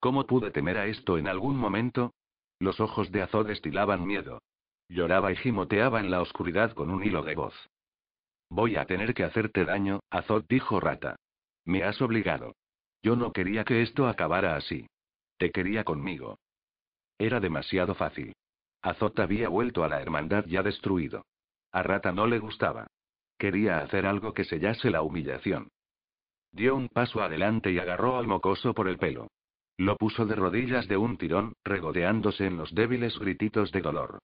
¿Cómo pude temer a esto en algún momento? Los ojos de Azod destilaban miedo. Lloraba y gimoteaba en la oscuridad con un hilo de voz. Voy a tener que hacerte daño, Azod dijo Rata. Me has obligado. Yo no quería que esto acabara así. Te quería conmigo. Era demasiado fácil. Azot había vuelto a la hermandad ya destruido. A Rata no le gustaba. Quería hacer algo que sellase la humillación. Dio un paso adelante y agarró al mocoso por el pelo. Lo puso de rodillas de un tirón, regodeándose en los débiles grititos de dolor.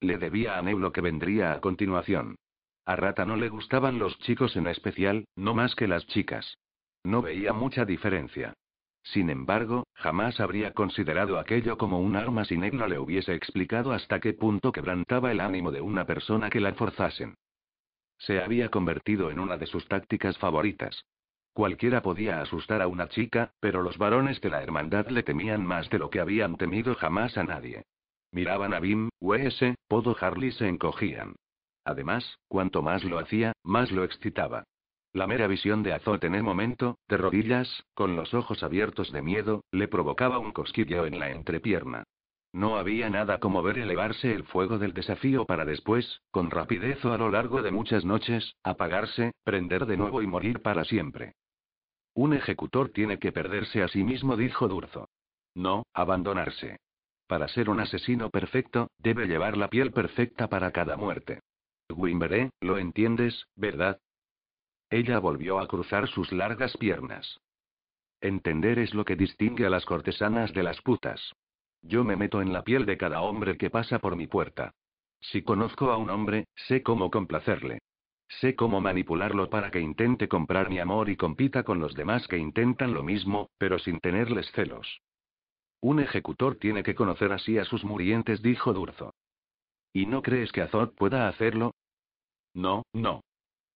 Le debía a Neu lo que vendría a continuación. A Rata no le gustaban los chicos en especial, no más que las chicas. No veía mucha diferencia. Sin embargo, jamás habría considerado aquello como un arma si Ned no le hubiese explicado hasta qué punto quebrantaba el ánimo de una persona que la forzasen. Se había convertido en una de sus tácticas favoritas. Cualquiera podía asustar a una chica, pero los varones de la hermandad le temían más de lo que habían temido jamás a nadie. Miraban a Bim, W.S., Podo Harley se encogían. Además, cuanto más lo hacía, más lo excitaba. La mera visión de Azot en el momento, de rodillas, con los ojos abiertos de miedo, le provocaba un cosquilleo en la entrepierna. No había nada como ver elevarse el fuego del desafío para después, con rapidez o a lo largo de muchas noches, apagarse, prender de nuevo y morir para siempre. Un ejecutor tiene que perderse a sí mismo, dijo Durzo. No, abandonarse. Para ser un asesino perfecto, debe llevar la piel perfecta para cada muerte. Wimberé, lo entiendes, ¿verdad? Ella volvió a cruzar sus largas piernas. Entender es lo que distingue a las cortesanas de las putas. Yo me meto en la piel de cada hombre que pasa por mi puerta. Si conozco a un hombre, sé cómo complacerle. Sé cómo manipularlo para que intente comprar mi amor y compita con los demás que intentan lo mismo, pero sin tenerles celos. Un ejecutor tiene que conocer así a sus murientes, dijo Durzo. ¿Y no crees que Azot pueda hacerlo? No, no.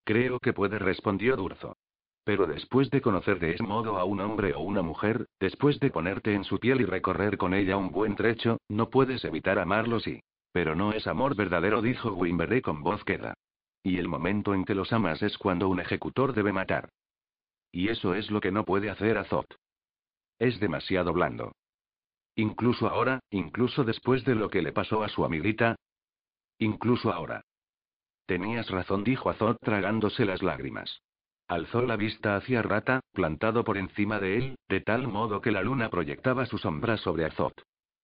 Creo que puede, respondió Durzo. Pero después de conocer de ese modo a un hombre o una mujer, después de ponerte en su piel y recorrer con ella un buen trecho, no puedes evitar amarlo sí. Pero no es amor verdadero, dijo Wimberley con voz queda. Y el momento en que los amas es cuando un ejecutor debe matar. Y eso es lo que no puede hacer Azot. Es demasiado blando. Incluso ahora, incluso después de lo que le pasó a su amiguita. Incluso ahora. Tenías razón, dijo Azot tragándose las lágrimas. Alzó la vista hacia Rata, plantado por encima de él, de tal modo que la luna proyectaba su sombra sobre Azot.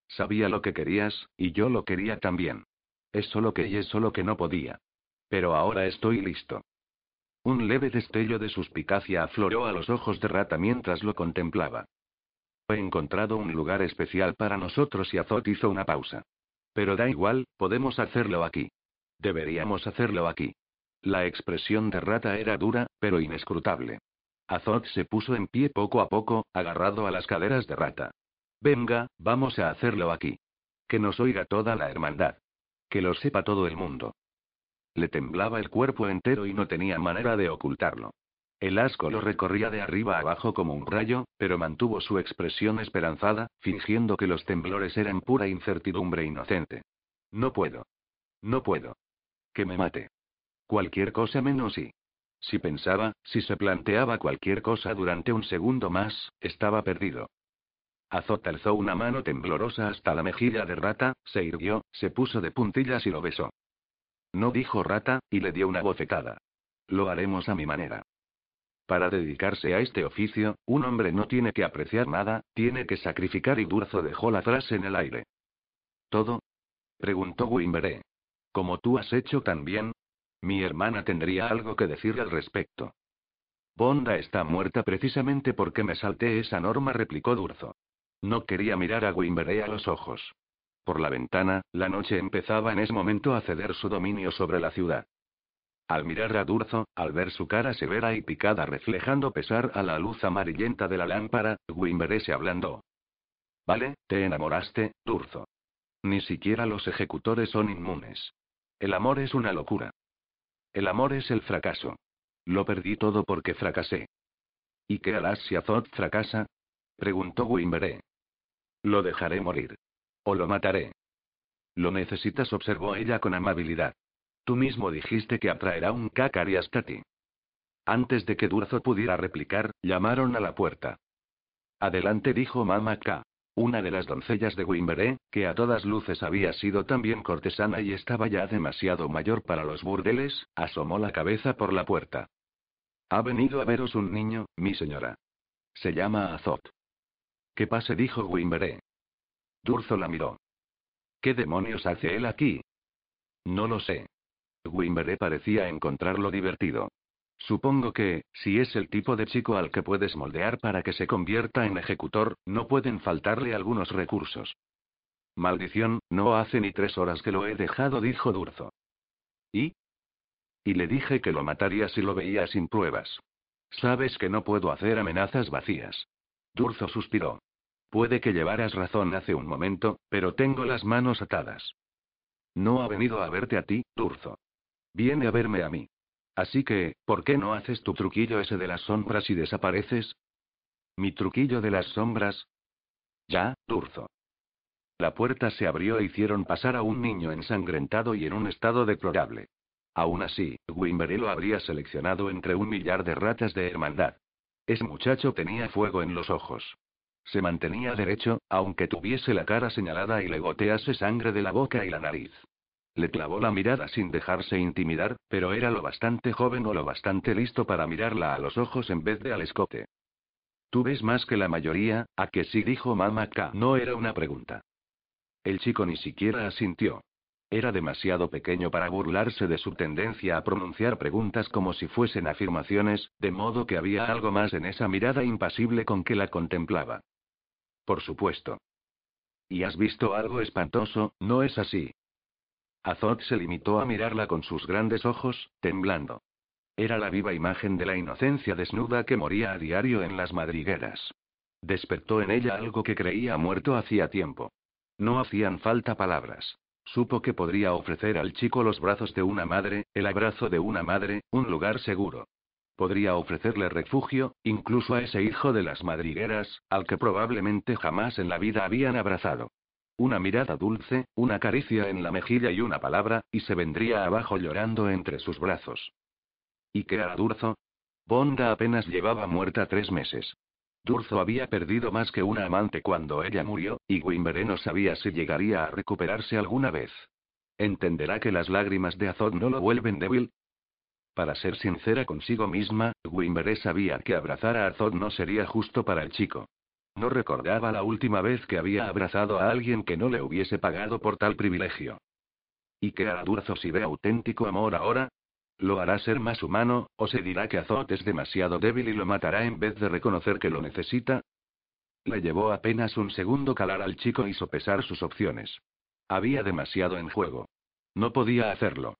Sabía lo que querías, y yo lo quería también. Es solo que y es solo que no podía. Pero ahora estoy listo. Un leve destello de suspicacia afloró a los ojos de Rata mientras lo contemplaba. He encontrado un lugar especial para nosotros y Azot hizo una pausa. Pero da igual, podemos hacerlo aquí. Deberíamos hacerlo aquí. La expresión de Rata era dura, pero inescrutable. Azot se puso en pie poco a poco, agarrado a las caderas de Rata. Venga, vamos a hacerlo aquí. Que nos oiga toda la hermandad. Que lo sepa todo el mundo. Le temblaba el cuerpo entero y no tenía manera de ocultarlo. El asco lo recorría de arriba abajo como un rayo, pero mantuvo su expresión esperanzada, fingiendo que los temblores eran pura incertidumbre inocente. No puedo. No puedo. Me mate. Cualquier cosa menos y. Si pensaba, si se planteaba cualquier cosa durante un segundo más, estaba perdido. Azot alzó una mano temblorosa hasta la mejilla de Rata, se irguió, se puso de puntillas y lo besó. No dijo Rata, y le dio una bofetada. Lo haremos a mi manera. Para dedicarse a este oficio, un hombre no tiene que apreciar nada, tiene que sacrificar y Durzo dejó la frase en el aire. ¿Todo? preguntó Wimberé. Como tú has hecho también. Mi hermana tendría algo que decir al respecto. Bonda está muerta precisamente porque me salté esa norma, replicó Durzo. No quería mirar a Wimberey a los ojos. Por la ventana, la noche empezaba en ese momento a ceder su dominio sobre la ciudad. Al mirar a Durzo, al ver su cara severa y picada reflejando pesar a la luz amarillenta de la lámpara, Wimberey se ablandó. Vale, te enamoraste, Durzo. Ni siquiera los ejecutores son inmunes. El amor es una locura. El amor es el fracaso. Lo perdí todo porque fracasé. ¿Y qué harás si Azot fracasa? preguntó Wimberé. Lo dejaré morir. O lo mataré. Lo necesitas, observó ella con amabilidad. Tú mismo dijiste que atraerá un Kakari hasta ti. Antes de que Durzo pudiera replicar, llamaron a la puerta. Adelante, dijo Mama K. Una de las doncellas de Wimberé, que a todas luces había sido también cortesana y estaba ya demasiado mayor para los burdeles, asomó la cabeza por la puerta. Ha venido a veros un niño, mi señora. Se llama Azot. ¿Qué pase? dijo Wimberé. Durzo la miró. ¿Qué demonios hace él aquí? No lo sé. Wimberé parecía encontrarlo divertido. Supongo que, si es el tipo de chico al que puedes moldear para que se convierta en ejecutor, no pueden faltarle algunos recursos. Maldición, no hace ni tres horas que lo he dejado, dijo Durzo. ¿Y? Y le dije que lo mataría si lo veía sin pruebas. Sabes que no puedo hacer amenazas vacías. Durzo suspiró. Puede que llevaras razón hace un momento, pero tengo las manos atadas. No ha venido a verte a ti, Turzo. Viene a verme a mí. Así que, ¿por qué no haces tu truquillo ese de las sombras y desapareces? ¿Mi truquillo de las sombras? Ya, Turzo. La puerta se abrió e hicieron pasar a un niño ensangrentado y en un estado deplorable. Aún así, Wimberly lo habría seleccionado entre un millar de ratas de hermandad. Ese muchacho tenía fuego en los ojos. Se mantenía derecho, aunque tuviese la cara señalada y le gotease sangre de la boca y la nariz. Le clavó la mirada sin dejarse intimidar, pero era lo bastante joven o lo bastante listo para mirarla a los ojos en vez de al escote. Tú ves más que la mayoría, a que sí dijo Mama. No era una pregunta. El chico ni siquiera asintió. Era demasiado pequeño para burlarse de su tendencia a pronunciar preguntas como si fuesen afirmaciones, de modo que había algo más en esa mirada impasible con que la contemplaba. Por supuesto. Y has visto algo espantoso, ¿no es así? Azot se limitó a mirarla con sus grandes ojos, temblando. Era la viva imagen de la inocencia desnuda que moría a diario en las madrigueras. Despertó en ella algo que creía muerto hacía tiempo. No hacían falta palabras. Supo que podría ofrecer al chico los brazos de una madre, el abrazo de una madre, un lugar seguro. Podría ofrecerle refugio, incluso a ese hijo de las madrigueras, al que probablemente jamás en la vida habían abrazado. Una mirada dulce, una caricia en la mejilla y una palabra, y se vendría abajo llorando entre sus brazos. ¿Y qué hará Durzo? Bonda apenas llevaba muerta tres meses. Durzo había perdido más que una amante cuando ella murió, y Wimbere no sabía si llegaría a recuperarse alguna vez. ¿Entenderá que las lágrimas de Azot no lo vuelven débil? Para ser sincera consigo misma, Wimbere sabía que abrazar a Azot no sería justo para el chico. No recordaba la última vez que había abrazado a alguien que no le hubiese pagado por tal privilegio. ¿Y qué hará Durzo si ve auténtico amor ahora? ¿Lo hará ser más humano, o se dirá que Azot es demasiado débil y lo matará en vez de reconocer que lo necesita? Le llevó apenas un segundo calar al chico y sopesar sus opciones. Había demasiado en juego. No podía hacerlo.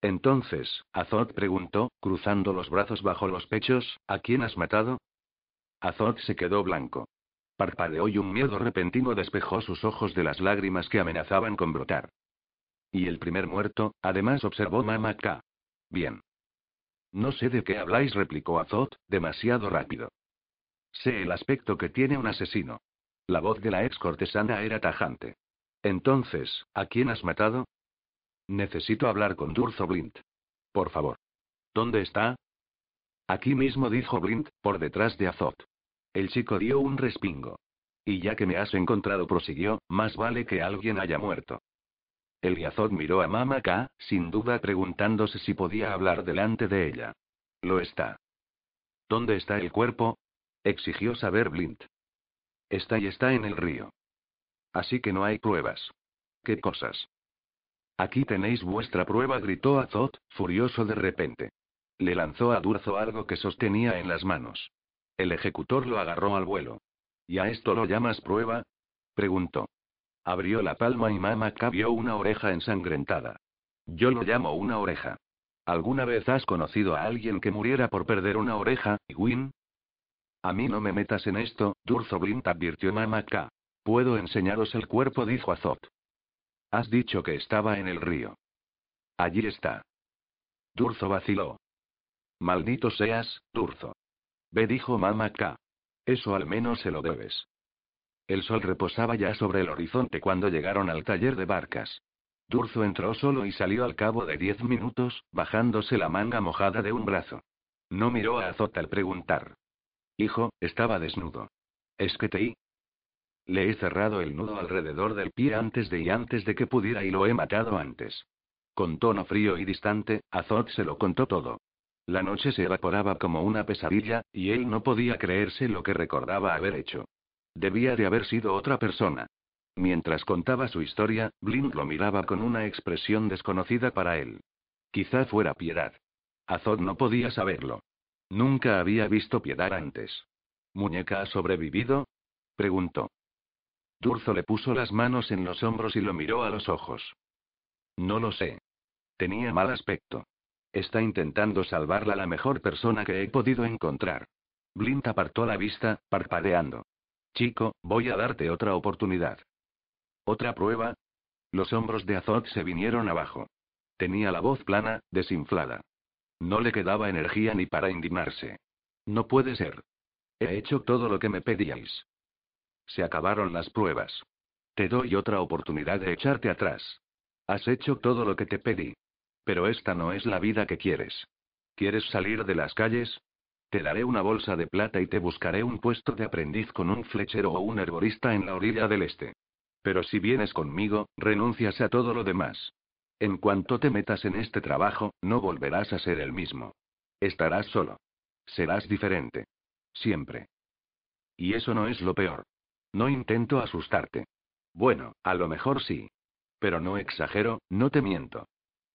Entonces, Azot preguntó, cruzando los brazos bajo los pechos, ¿a quién has matado? Azot se quedó blanco. Parpadeó y un miedo repentino despejó sus ojos de las lágrimas que amenazaban con brotar. Y el primer muerto, además observó Mama K. Bien. No sé de qué habláis, replicó Azot, demasiado rápido. Sé el aspecto que tiene un asesino. La voz de la ex cortesana era tajante. Entonces, ¿a quién has matado? Necesito hablar con Durzo Blint. Por favor. ¿Dónde está? Aquí mismo dijo Blint, por detrás de Azot. El chico dio un respingo. Y ya que me has encontrado, prosiguió, más vale que alguien haya muerto. El Yazod miró a Mama K, sin duda preguntándose si podía hablar delante de ella. Lo está. ¿Dónde está el cuerpo? exigió saber Blint. Está y está en el río. Así que no hay pruebas. ¿Qué cosas? Aquí tenéis vuestra prueba, gritó Azot, furioso de repente. Le lanzó a Durzo algo que sostenía en las manos. El ejecutor lo agarró al vuelo. ¿Y a esto lo llamas prueba? preguntó. Abrió la palma y Mama vio una oreja ensangrentada. Yo lo llamo una oreja. ¿Alguna vez has conocido a alguien que muriera por perder una oreja, Win? A mí no me metas en esto, Durzo Blint advirtió Mama Puedo enseñaros el cuerpo, dijo Azot. Has dicho que estaba en el río. Allí está. Durzo vaciló. Maldito seas, Durzo. Ve, dijo Mama Eso al menos se lo debes. El sol reposaba ya sobre el horizonte cuando llegaron al taller de barcas. Durzo entró solo y salió al cabo de diez minutos, bajándose la manga mojada de un brazo. No miró a Azot al preguntar. Hijo, estaba desnudo. ¿Es que te Le he cerrado el nudo alrededor del pie antes de y antes de que pudiera y lo he matado antes. Con tono frío y distante, Azot se lo contó todo. La noche se evaporaba como una pesadilla, y él no podía creerse lo que recordaba haber hecho. Debía de haber sido otra persona. Mientras contaba su historia, Blind lo miraba con una expresión desconocida para él. Quizá fuera piedad. Azot no podía saberlo. Nunca había visto piedad antes. ¿Muñeca ha sobrevivido? preguntó. Durzo le puso las manos en los hombros y lo miró a los ojos. No lo sé. Tenía mal aspecto. Está intentando salvarla la mejor persona que he podido encontrar. Blind apartó la vista, parpadeando. Chico, voy a darte otra oportunidad. ¿Otra prueba? Los hombros de Azot se vinieron abajo. Tenía la voz plana, desinflada. No le quedaba energía ni para indignarse. No puede ser. He hecho todo lo que me pedíais. Se acabaron las pruebas. Te doy otra oportunidad de echarte atrás. Has hecho todo lo que te pedí. Pero esta no es la vida que quieres. ¿Quieres salir de las calles? Te daré una bolsa de plata y te buscaré un puesto de aprendiz con un flechero o un herborista en la orilla del este. Pero si vienes conmigo, renuncias a todo lo demás. En cuanto te metas en este trabajo, no volverás a ser el mismo. Estarás solo. Serás diferente. Siempre. Y eso no es lo peor. No intento asustarte. Bueno, a lo mejor sí. Pero no exagero, no te miento.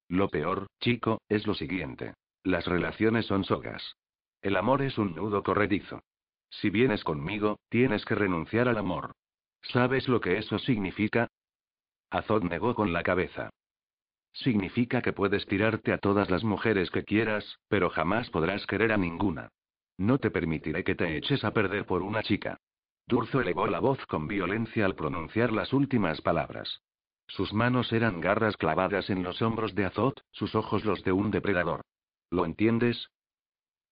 Lo peor, chico, es lo siguiente. Las relaciones son sogas. El amor es un nudo corredizo. Si vienes conmigo, tienes que renunciar al amor. ¿Sabes lo que eso significa? Azot negó con la cabeza. Significa que puedes tirarte a todas las mujeres que quieras, pero jamás podrás querer a ninguna. No te permitiré que te eches a perder por una chica. Durzo elevó la voz con violencia al pronunciar las últimas palabras. Sus manos eran garras clavadas en los hombros de Azot, sus ojos los de un depredador. ¿Lo entiendes?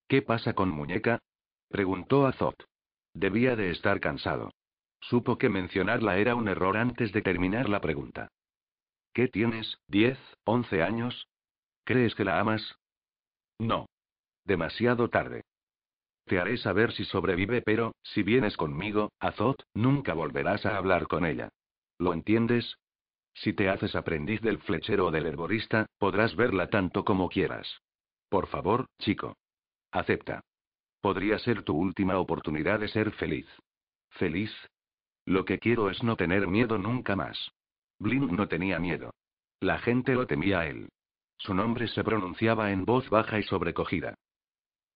¿Qué pasa con muñeca? preguntó Azot. Debía de estar cansado. Supo que mencionarla era un error antes de terminar la pregunta. ¿Qué tienes? ¿Diez? ¿Once años? ¿Crees que la amas? No. Demasiado tarde. Te haré saber si sobrevive, pero, si vienes conmigo, Azot, nunca volverás a hablar con ella. ¿Lo entiendes? Si te haces aprendiz del flechero o del herborista, podrás verla tanto como quieras. Por favor, chico. Acepta. Podría ser tu última oportunidad de ser feliz. ¿Feliz? Lo que quiero es no tener miedo nunca más. Blind no tenía miedo. La gente lo temía a él. Su nombre se pronunciaba en voz baja y sobrecogida.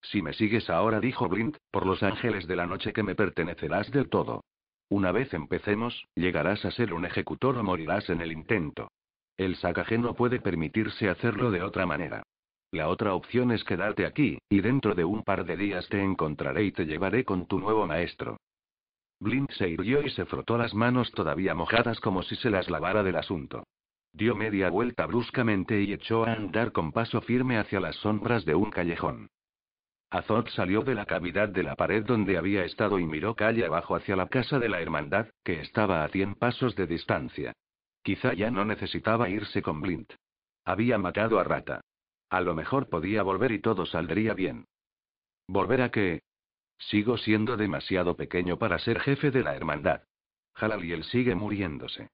Si me sigues ahora, dijo Blind, por los ángeles de la noche que me pertenecerás del todo. Una vez empecemos, llegarás a ser un ejecutor o morirás en el intento. El sacaje no puede permitirse hacerlo de otra manera. La otra opción es quedarte aquí, y dentro de un par de días te encontraré y te llevaré con tu nuevo maestro. Blind se irguió y se frotó las manos todavía mojadas como si se las lavara del asunto. Dio media vuelta bruscamente y echó a andar con paso firme hacia las sombras de un callejón. Azot salió de la cavidad de la pared donde había estado y miró calle abajo hacia la casa de la hermandad, que estaba a cien pasos de distancia. Quizá ya no necesitaba irse con Blind. Había matado a Rata. A lo mejor podía volver y todo saldría bien. ¿Volver a qué? Sigo siendo demasiado pequeño para ser jefe de la hermandad. Halaliel sigue muriéndose.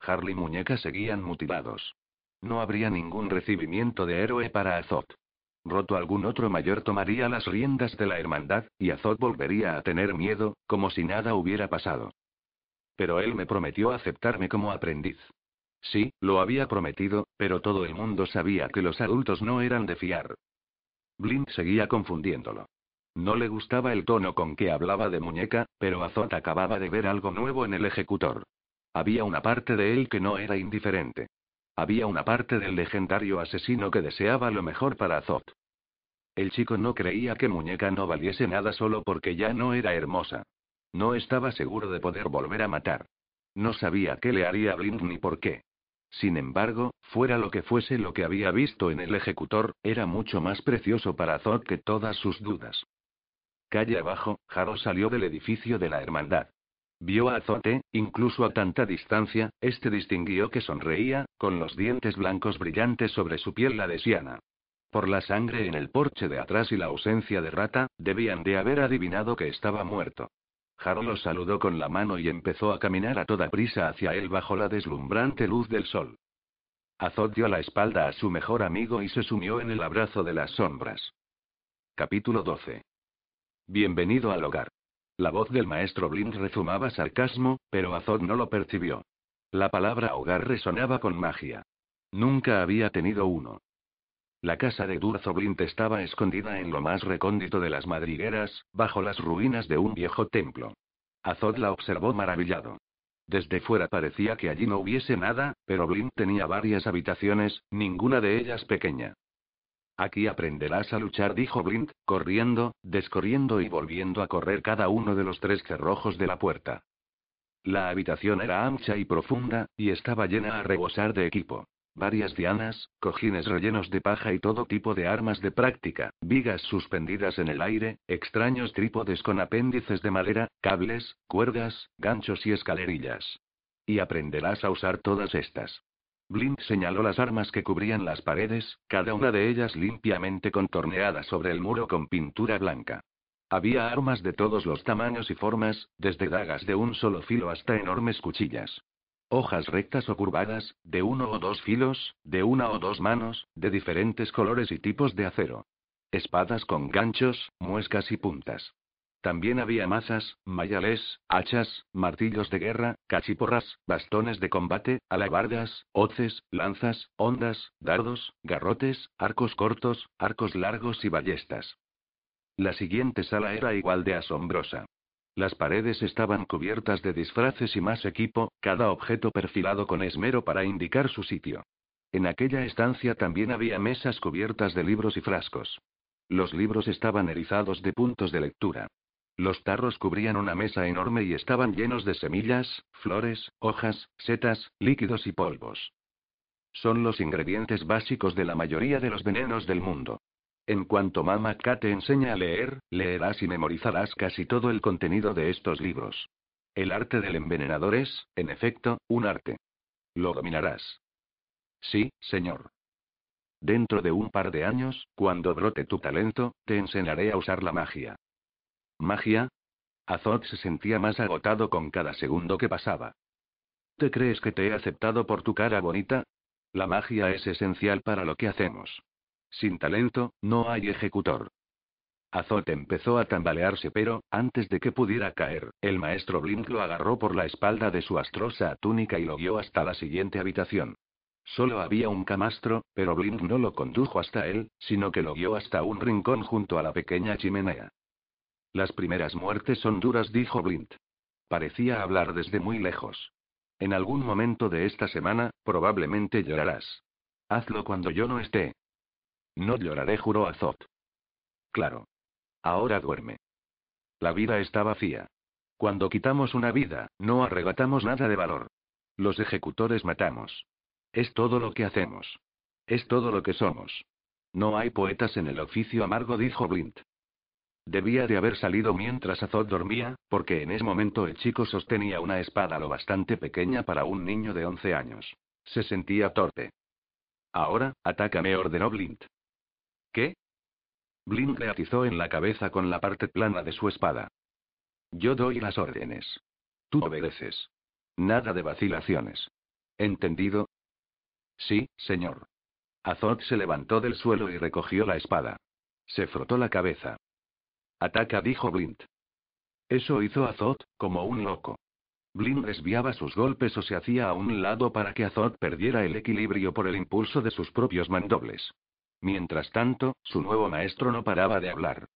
Harley y Muñeca seguían mutilados. No habría ningún recibimiento de héroe para Azot. Roto algún otro mayor tomaría las riendas de la hermandad, y Azot volvería a tener miedo, como si nada hubiera pasado. Pero él me prometió aceptarme como aprendiz. Sí, lo había prometido, pero todo el mundo sabía que los adultos no eran de fiar. Blind seguía confundiéndolo. No le gustaba el tono con que hablaba de muñeca, pero Azot acababa de ver algo nuevo en el ejecutor. Había una parte de él que no era indiferente. Había una parte del legendario asesino que deseaba lo mejor para Azot. El chico no creía que Muñeca no valiese nada solo porque ya no era hermosa. No estaba seguro de poder volver a matar. No sabía qué le haría Blind ni por qué. Sin embargo, fuera lo que fuese lo que había visto en el ejecutor, era mucho más precioso para Azot que todas sus dudas. Calle abajo, Jaro salió del edificio de la hermandad. Vio a Azote, incluso a tanta distancia, este distinguió que sonreía, con los dientes blancos brillantes sobre su piel la desiana. Por la sangre en el porche de atrás y la ausencia de rata, debían de haber adivinado que estaba muerto. Jaro lo saludó con la mano y empezó a caminar a toda prisa hacia él bajo la deslumbrante luz del sol. Azot dio la espalda a su mejor amigo y se sumió en el abrazo de las sombras. Capítulo 12. Bienvenido al hogar. La voz del maestro Blind rezumaba sarcasmo, pero Azot no lo percibió. La palabra hogar resonaba con magia. Nunca había tenido uno. La casa de Durzo Blind estaba escondida en lo más recóndito de las madrigueras, bajo las ruinas de un viejo templo. Azot la observó maravillado. Desde fuera parecía que allí no hubiese nada, pero Blind tenía varias habitaciones, ninguna de ellas pequeña. Aquí aprenderás a luchar, dijo Blind, corriendo, descorriendo y volviendo a correr cada uno de los tres cerrojos de la puerta. La habitación era ancha y profunda, y estaba llena a rebosar de equipo. Varias dianas, cojines rellenos de paja y todo tipo de armas de práctica, vigas suspendidas en el aire, extraños trípodes con apéndices de madera, cables, cuerdas, ganchos y escalerillas. Y aprenderás a usar todas estas. Blind señaló las armas que cubrían las paredes, cada una de ellas limpiamente contorneada sobre el muro con pintura blanca. Había armas de todos los tamaños y formas, desde dagas de un solo filo hasta enormes cuchillas. Hojas rectas o curvadas, de uno o dos filos, de una o dos manos, de diferentes colores y tipos de acero. Espadas con ganchos, muescas y puntas. También había mazas, mayales, hachas, martillos de guerra, cachiporras, bastones de combate, alabardas, hoces, lanzas, ondas, dardos, garrotes, arcos cortos, arcos largos y ballestas. La siguiente sala era igual de asombrosa. Las paredes estaban cubiertas de disfraces y más equipo, cada objeto perfilado con esmero para indicar su sitio. En aquella estancia también había mesas cubiertas de libros y frascos. Los libros estaban erizados de puntos de lectura. Los tarros cubrían una mesa enorme y estaban llenos de semillas, flores, hojas, setas, líquidos y polvos. Son los ingredientes básicos de la mayoría de los venenos del mundo. En cuanto Mama K te enseña a leer, leerás y memorizarás casi todo el contenido de estos libros. El arte del envenenador es, en efecto, un arte. Lo dominarás. Sí, señor. Dentro de un par de años, cuando brote tu talento, te enseñaré a usar la magia. ¿Magia? Azot se sentía más agotado con cada segundo que pasaba. ¿Te crees que te he aceptado por tu cara bonita? La magia es esencial para lo que hacemos. Sin talento, no hay ejecutor. Azot empezó a tambalearse, pero, antes de que pudiera caer, el maestro Blink lo agarró por la espalda de su astrosa túnica y lo guió hasta la siguiente habitación. Solo había un camastro, pero Blink no lo condujo hasta él, sino que lo guió hasta un rincón junto a la pequeña chimenea. Las primeras muertes son duras, dijo Blint. Parecía hablar desde muy lejos. En algún momento de esta semana, probablemente llorarás. Hazlo cuando yo no esté. No lloraré, juró Azot. Claro. Ahora duerme. La vida está vacía. Cuando quitamos una vida, no arrebatamos nada de valor. Los ejecutores matamos. Es todo lo que hacemos. Es todo lo que somos. No hay poetas en el oficio amargo, dijo Blint. Debía de haber salido mientras Azot dormía, porque en ese momento el chico sostenía una espada lo bastante pequeña para un niño de 11 años. Se sentía torpe. Ahora, atácame, ordenó Blint. ¿Qué? Blink le atizó en la cabeza con la parte plana de su espada. Yo doy las órdenes. Tú obedeces. Nada de vacilaciones. ¿Entendido? Sí, señor. Azot se levantó del suelo y recogió la espada. Se frotó la cabeza. Ataca, dijo Blint. Eso hizo Azot, como un loco. Blint desviaba sus golpes o se hacía a un lado para que Azot perdiera el equilibrio por el impulso de sus propios mandobles. Mientras tanto, su nuevo maestro no paraba de hablar.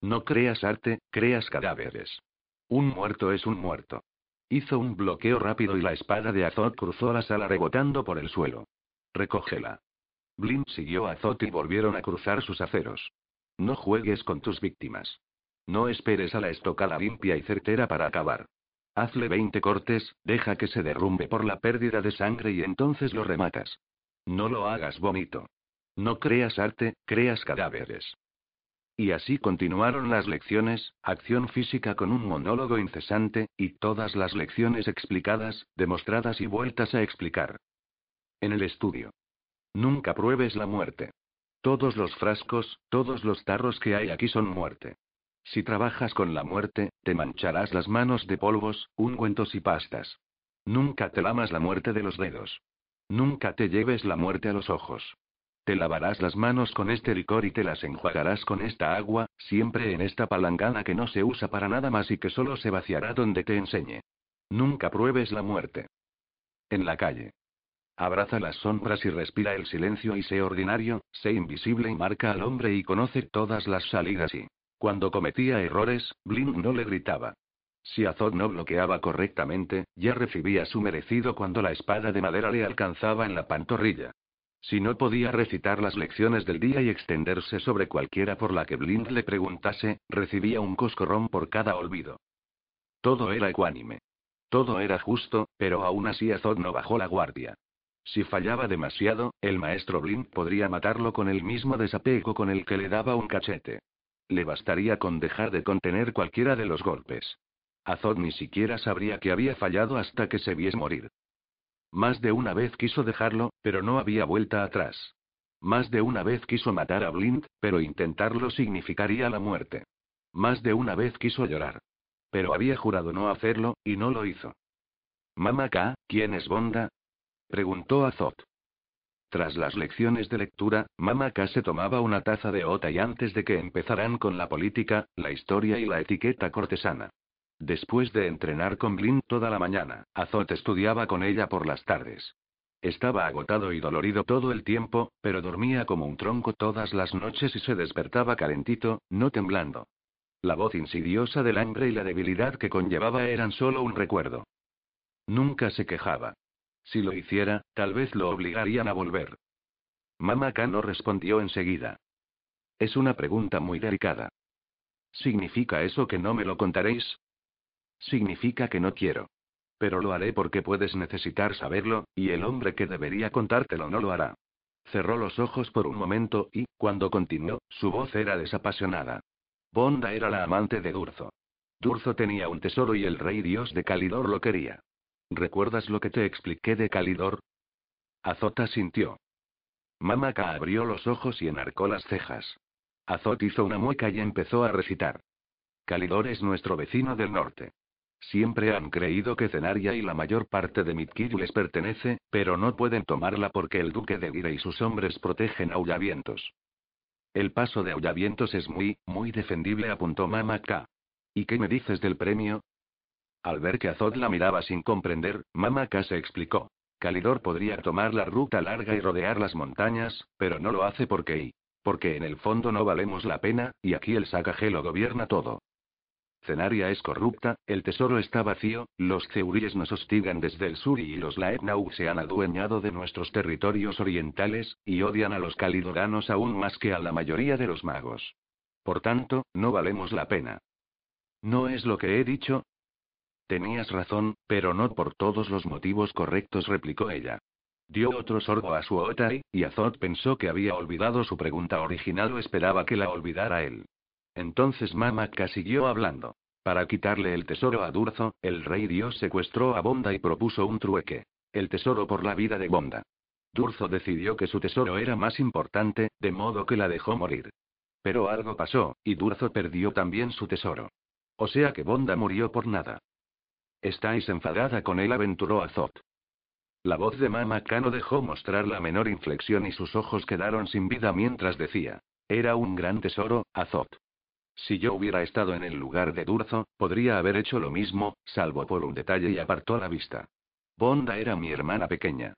No creas arte, creas cadáveres. Un muerto es un muerto. Hizo un bloqueo rápido y la espada de Azot cruzó la sala rebotando por el suelo. Recógela. Blint siguió a Azot y volvieron a cruzar sus aceros. No juegues con tus víctimas. No esperes a la estocada limpia y certera para acabar. Hazle 20 cortes, deja que se derrumbe por la pérdida de sangre y entonces lo rematas. No lo hagas bonito. No creas arte, creas cadáveres. Y así continuaron las lecciones, acción física con un monólogo incesante, y todas las lecciones explicadas, demostradas y vueltas a explicar. En el estudio. Nunca pruebes la muerte. Todos los frascos, todos los tarros que hay aquí son muerte. Si trabajas con la muerte, te mancharás las manos de polvos, ungüentos y pastas. Nunca te lamas la muerte de los dedos. Nunca te lleves la muerte a los ojos. Te lavarás las manos con este licor y te las enjuagarás con esta agua, siempre en esta palangana que no se usa para nada más y que solo se vaciará donde te enseñe. Nunca pruebes la muerte. En la calle. Abraza las sombras y respira el silencio y sé ordinario, sé invisible y marca al hombre y conoce todas las salidas y... Cuando cometía errores, Blink no le gritaba. Si Azot no bloqueaba correctamente, ya recibía su merecido cuando la espada de madera le alcanzaba en la pantorrilla. Si no podía recitar las lecciones del día y extenderse sobre cualquiera por la que Blind le preguntase, recibía un coscorrón por cada olvido. Todo era ecuánime. Todo era justo, pero aún así Azod no bajó la guardia. Si fallaba demasiado, el maestro Blind podría matarlo con el mismo desapego con el que le daba un cachete. Le bastaría con dejar de contener cualquiera de los golpes. Azod ni siquiera sabría que había fallado hasta que se viese morir. Más de una vez quiso dejarlo, pero no había vuelta atrás. Más de una vez quiso matar a Blind, pero intentarlo significaría la muerte. Más de una vez quiso llorar. Pero había jurado no hacerlo, y no lo hizo. Mamá K, ¿quién es Bonda? Preguntó Azot. Tras las lecciones de lectura, Mamá se tomaba una taza de ota y antes de que empezaran con la política, la historia y la etiqueta cortesana. Después de entrenar con Blin toda la mañana, Azot estudiaba con ella por las tardes. Estaba agotado y dolorido todo el tiempo, pero dormía como un tronco todas las noches y se despertaba calentito, no temblando. La voz insidiosa del hambre y la debilidad que conllevaba eran solo un recuerdo. Nunca se quejaba. Si lo hiciera, tal vez lo obligarían a volver. Mama no respondió enseguida. Es una pregunta muy delicada. ¿Significa eso que no me lo contaréis? Significa que no quiero. Pero lo haré porque puedes necesitar saberlo, y el hombre que debería contártelo no lo hará. Cerró los ojos por un momento y, cuando continuó, su voz era desapasionada. Bonda era la amante de Durzo. Durzo tenía un tesoro y el rey dios de Calidor lo quería. ¿Recuerdas lo que te expliqué de Calidor? Azota sintió. Mamaka abrió los ojos y enarcó las cejas. Azot hizo una mueca y empezó a recitar. Calidor es nuestro vecino del norte. Siempre han creído que Cenaria y la mayor parte de Midkill les pertenece, pero no pueden tomarla porque el duque de Gire y sus hombres protegen Aullavientos. El paso de Aullavientos es muy, muy defendible, apuntó Mama ¿Y qué me dices del premio? Al ver que Azot la miraba sin comprender, Mama se explicó. Calidor podría tomar la ruta larga y rodear las montañas, pero no lo hace porque y. Porque en el fondo no valemos la pena, y aquí el Sakaje lo gobierna todo. Cenaria es corrupta, el tesoro está vacío, los Zeuríes nos hostigan desde el sur y los Laetnau se han adueñado de nuestros territorios orientales, y odian a los calidoranos aún más que a la mayoría de los magos. Por tanto, no valemos la pena. ¿No es lo que he dicho? Tenías razón, pero no por todos los motivos correctos, replicó ella. Dio otro sorbo a su otai, y Azot pensó que había olvidado su pregunta original o esperaba que la olvidara él. Entonces Mamaka siguió hablando. Para quitarle el tesoro a Durzo, el rey dios secuestró a Bonda y propuso un trueque. El tesoro por la vida de Bonda. Durzo decidió que su tesoro era más importante, de modo que la dejó morir. Pero algo pasó, y Durzo perdió también su tesoro. O sea que Bonda murió por nada. ¿Estáis enfadada con él? aventuró Azot. La voz de Mama no dejó mostrar la menor inflexión y sus ojos quedaron sin vida mientras decía. Era un gran tesoro, Azot. Si yo hubiera estado en el lugar de Durzo, podría haber hecho lo mismo, salvo por un detalle y apartó la vista. Bonda era mi hermana pequeña.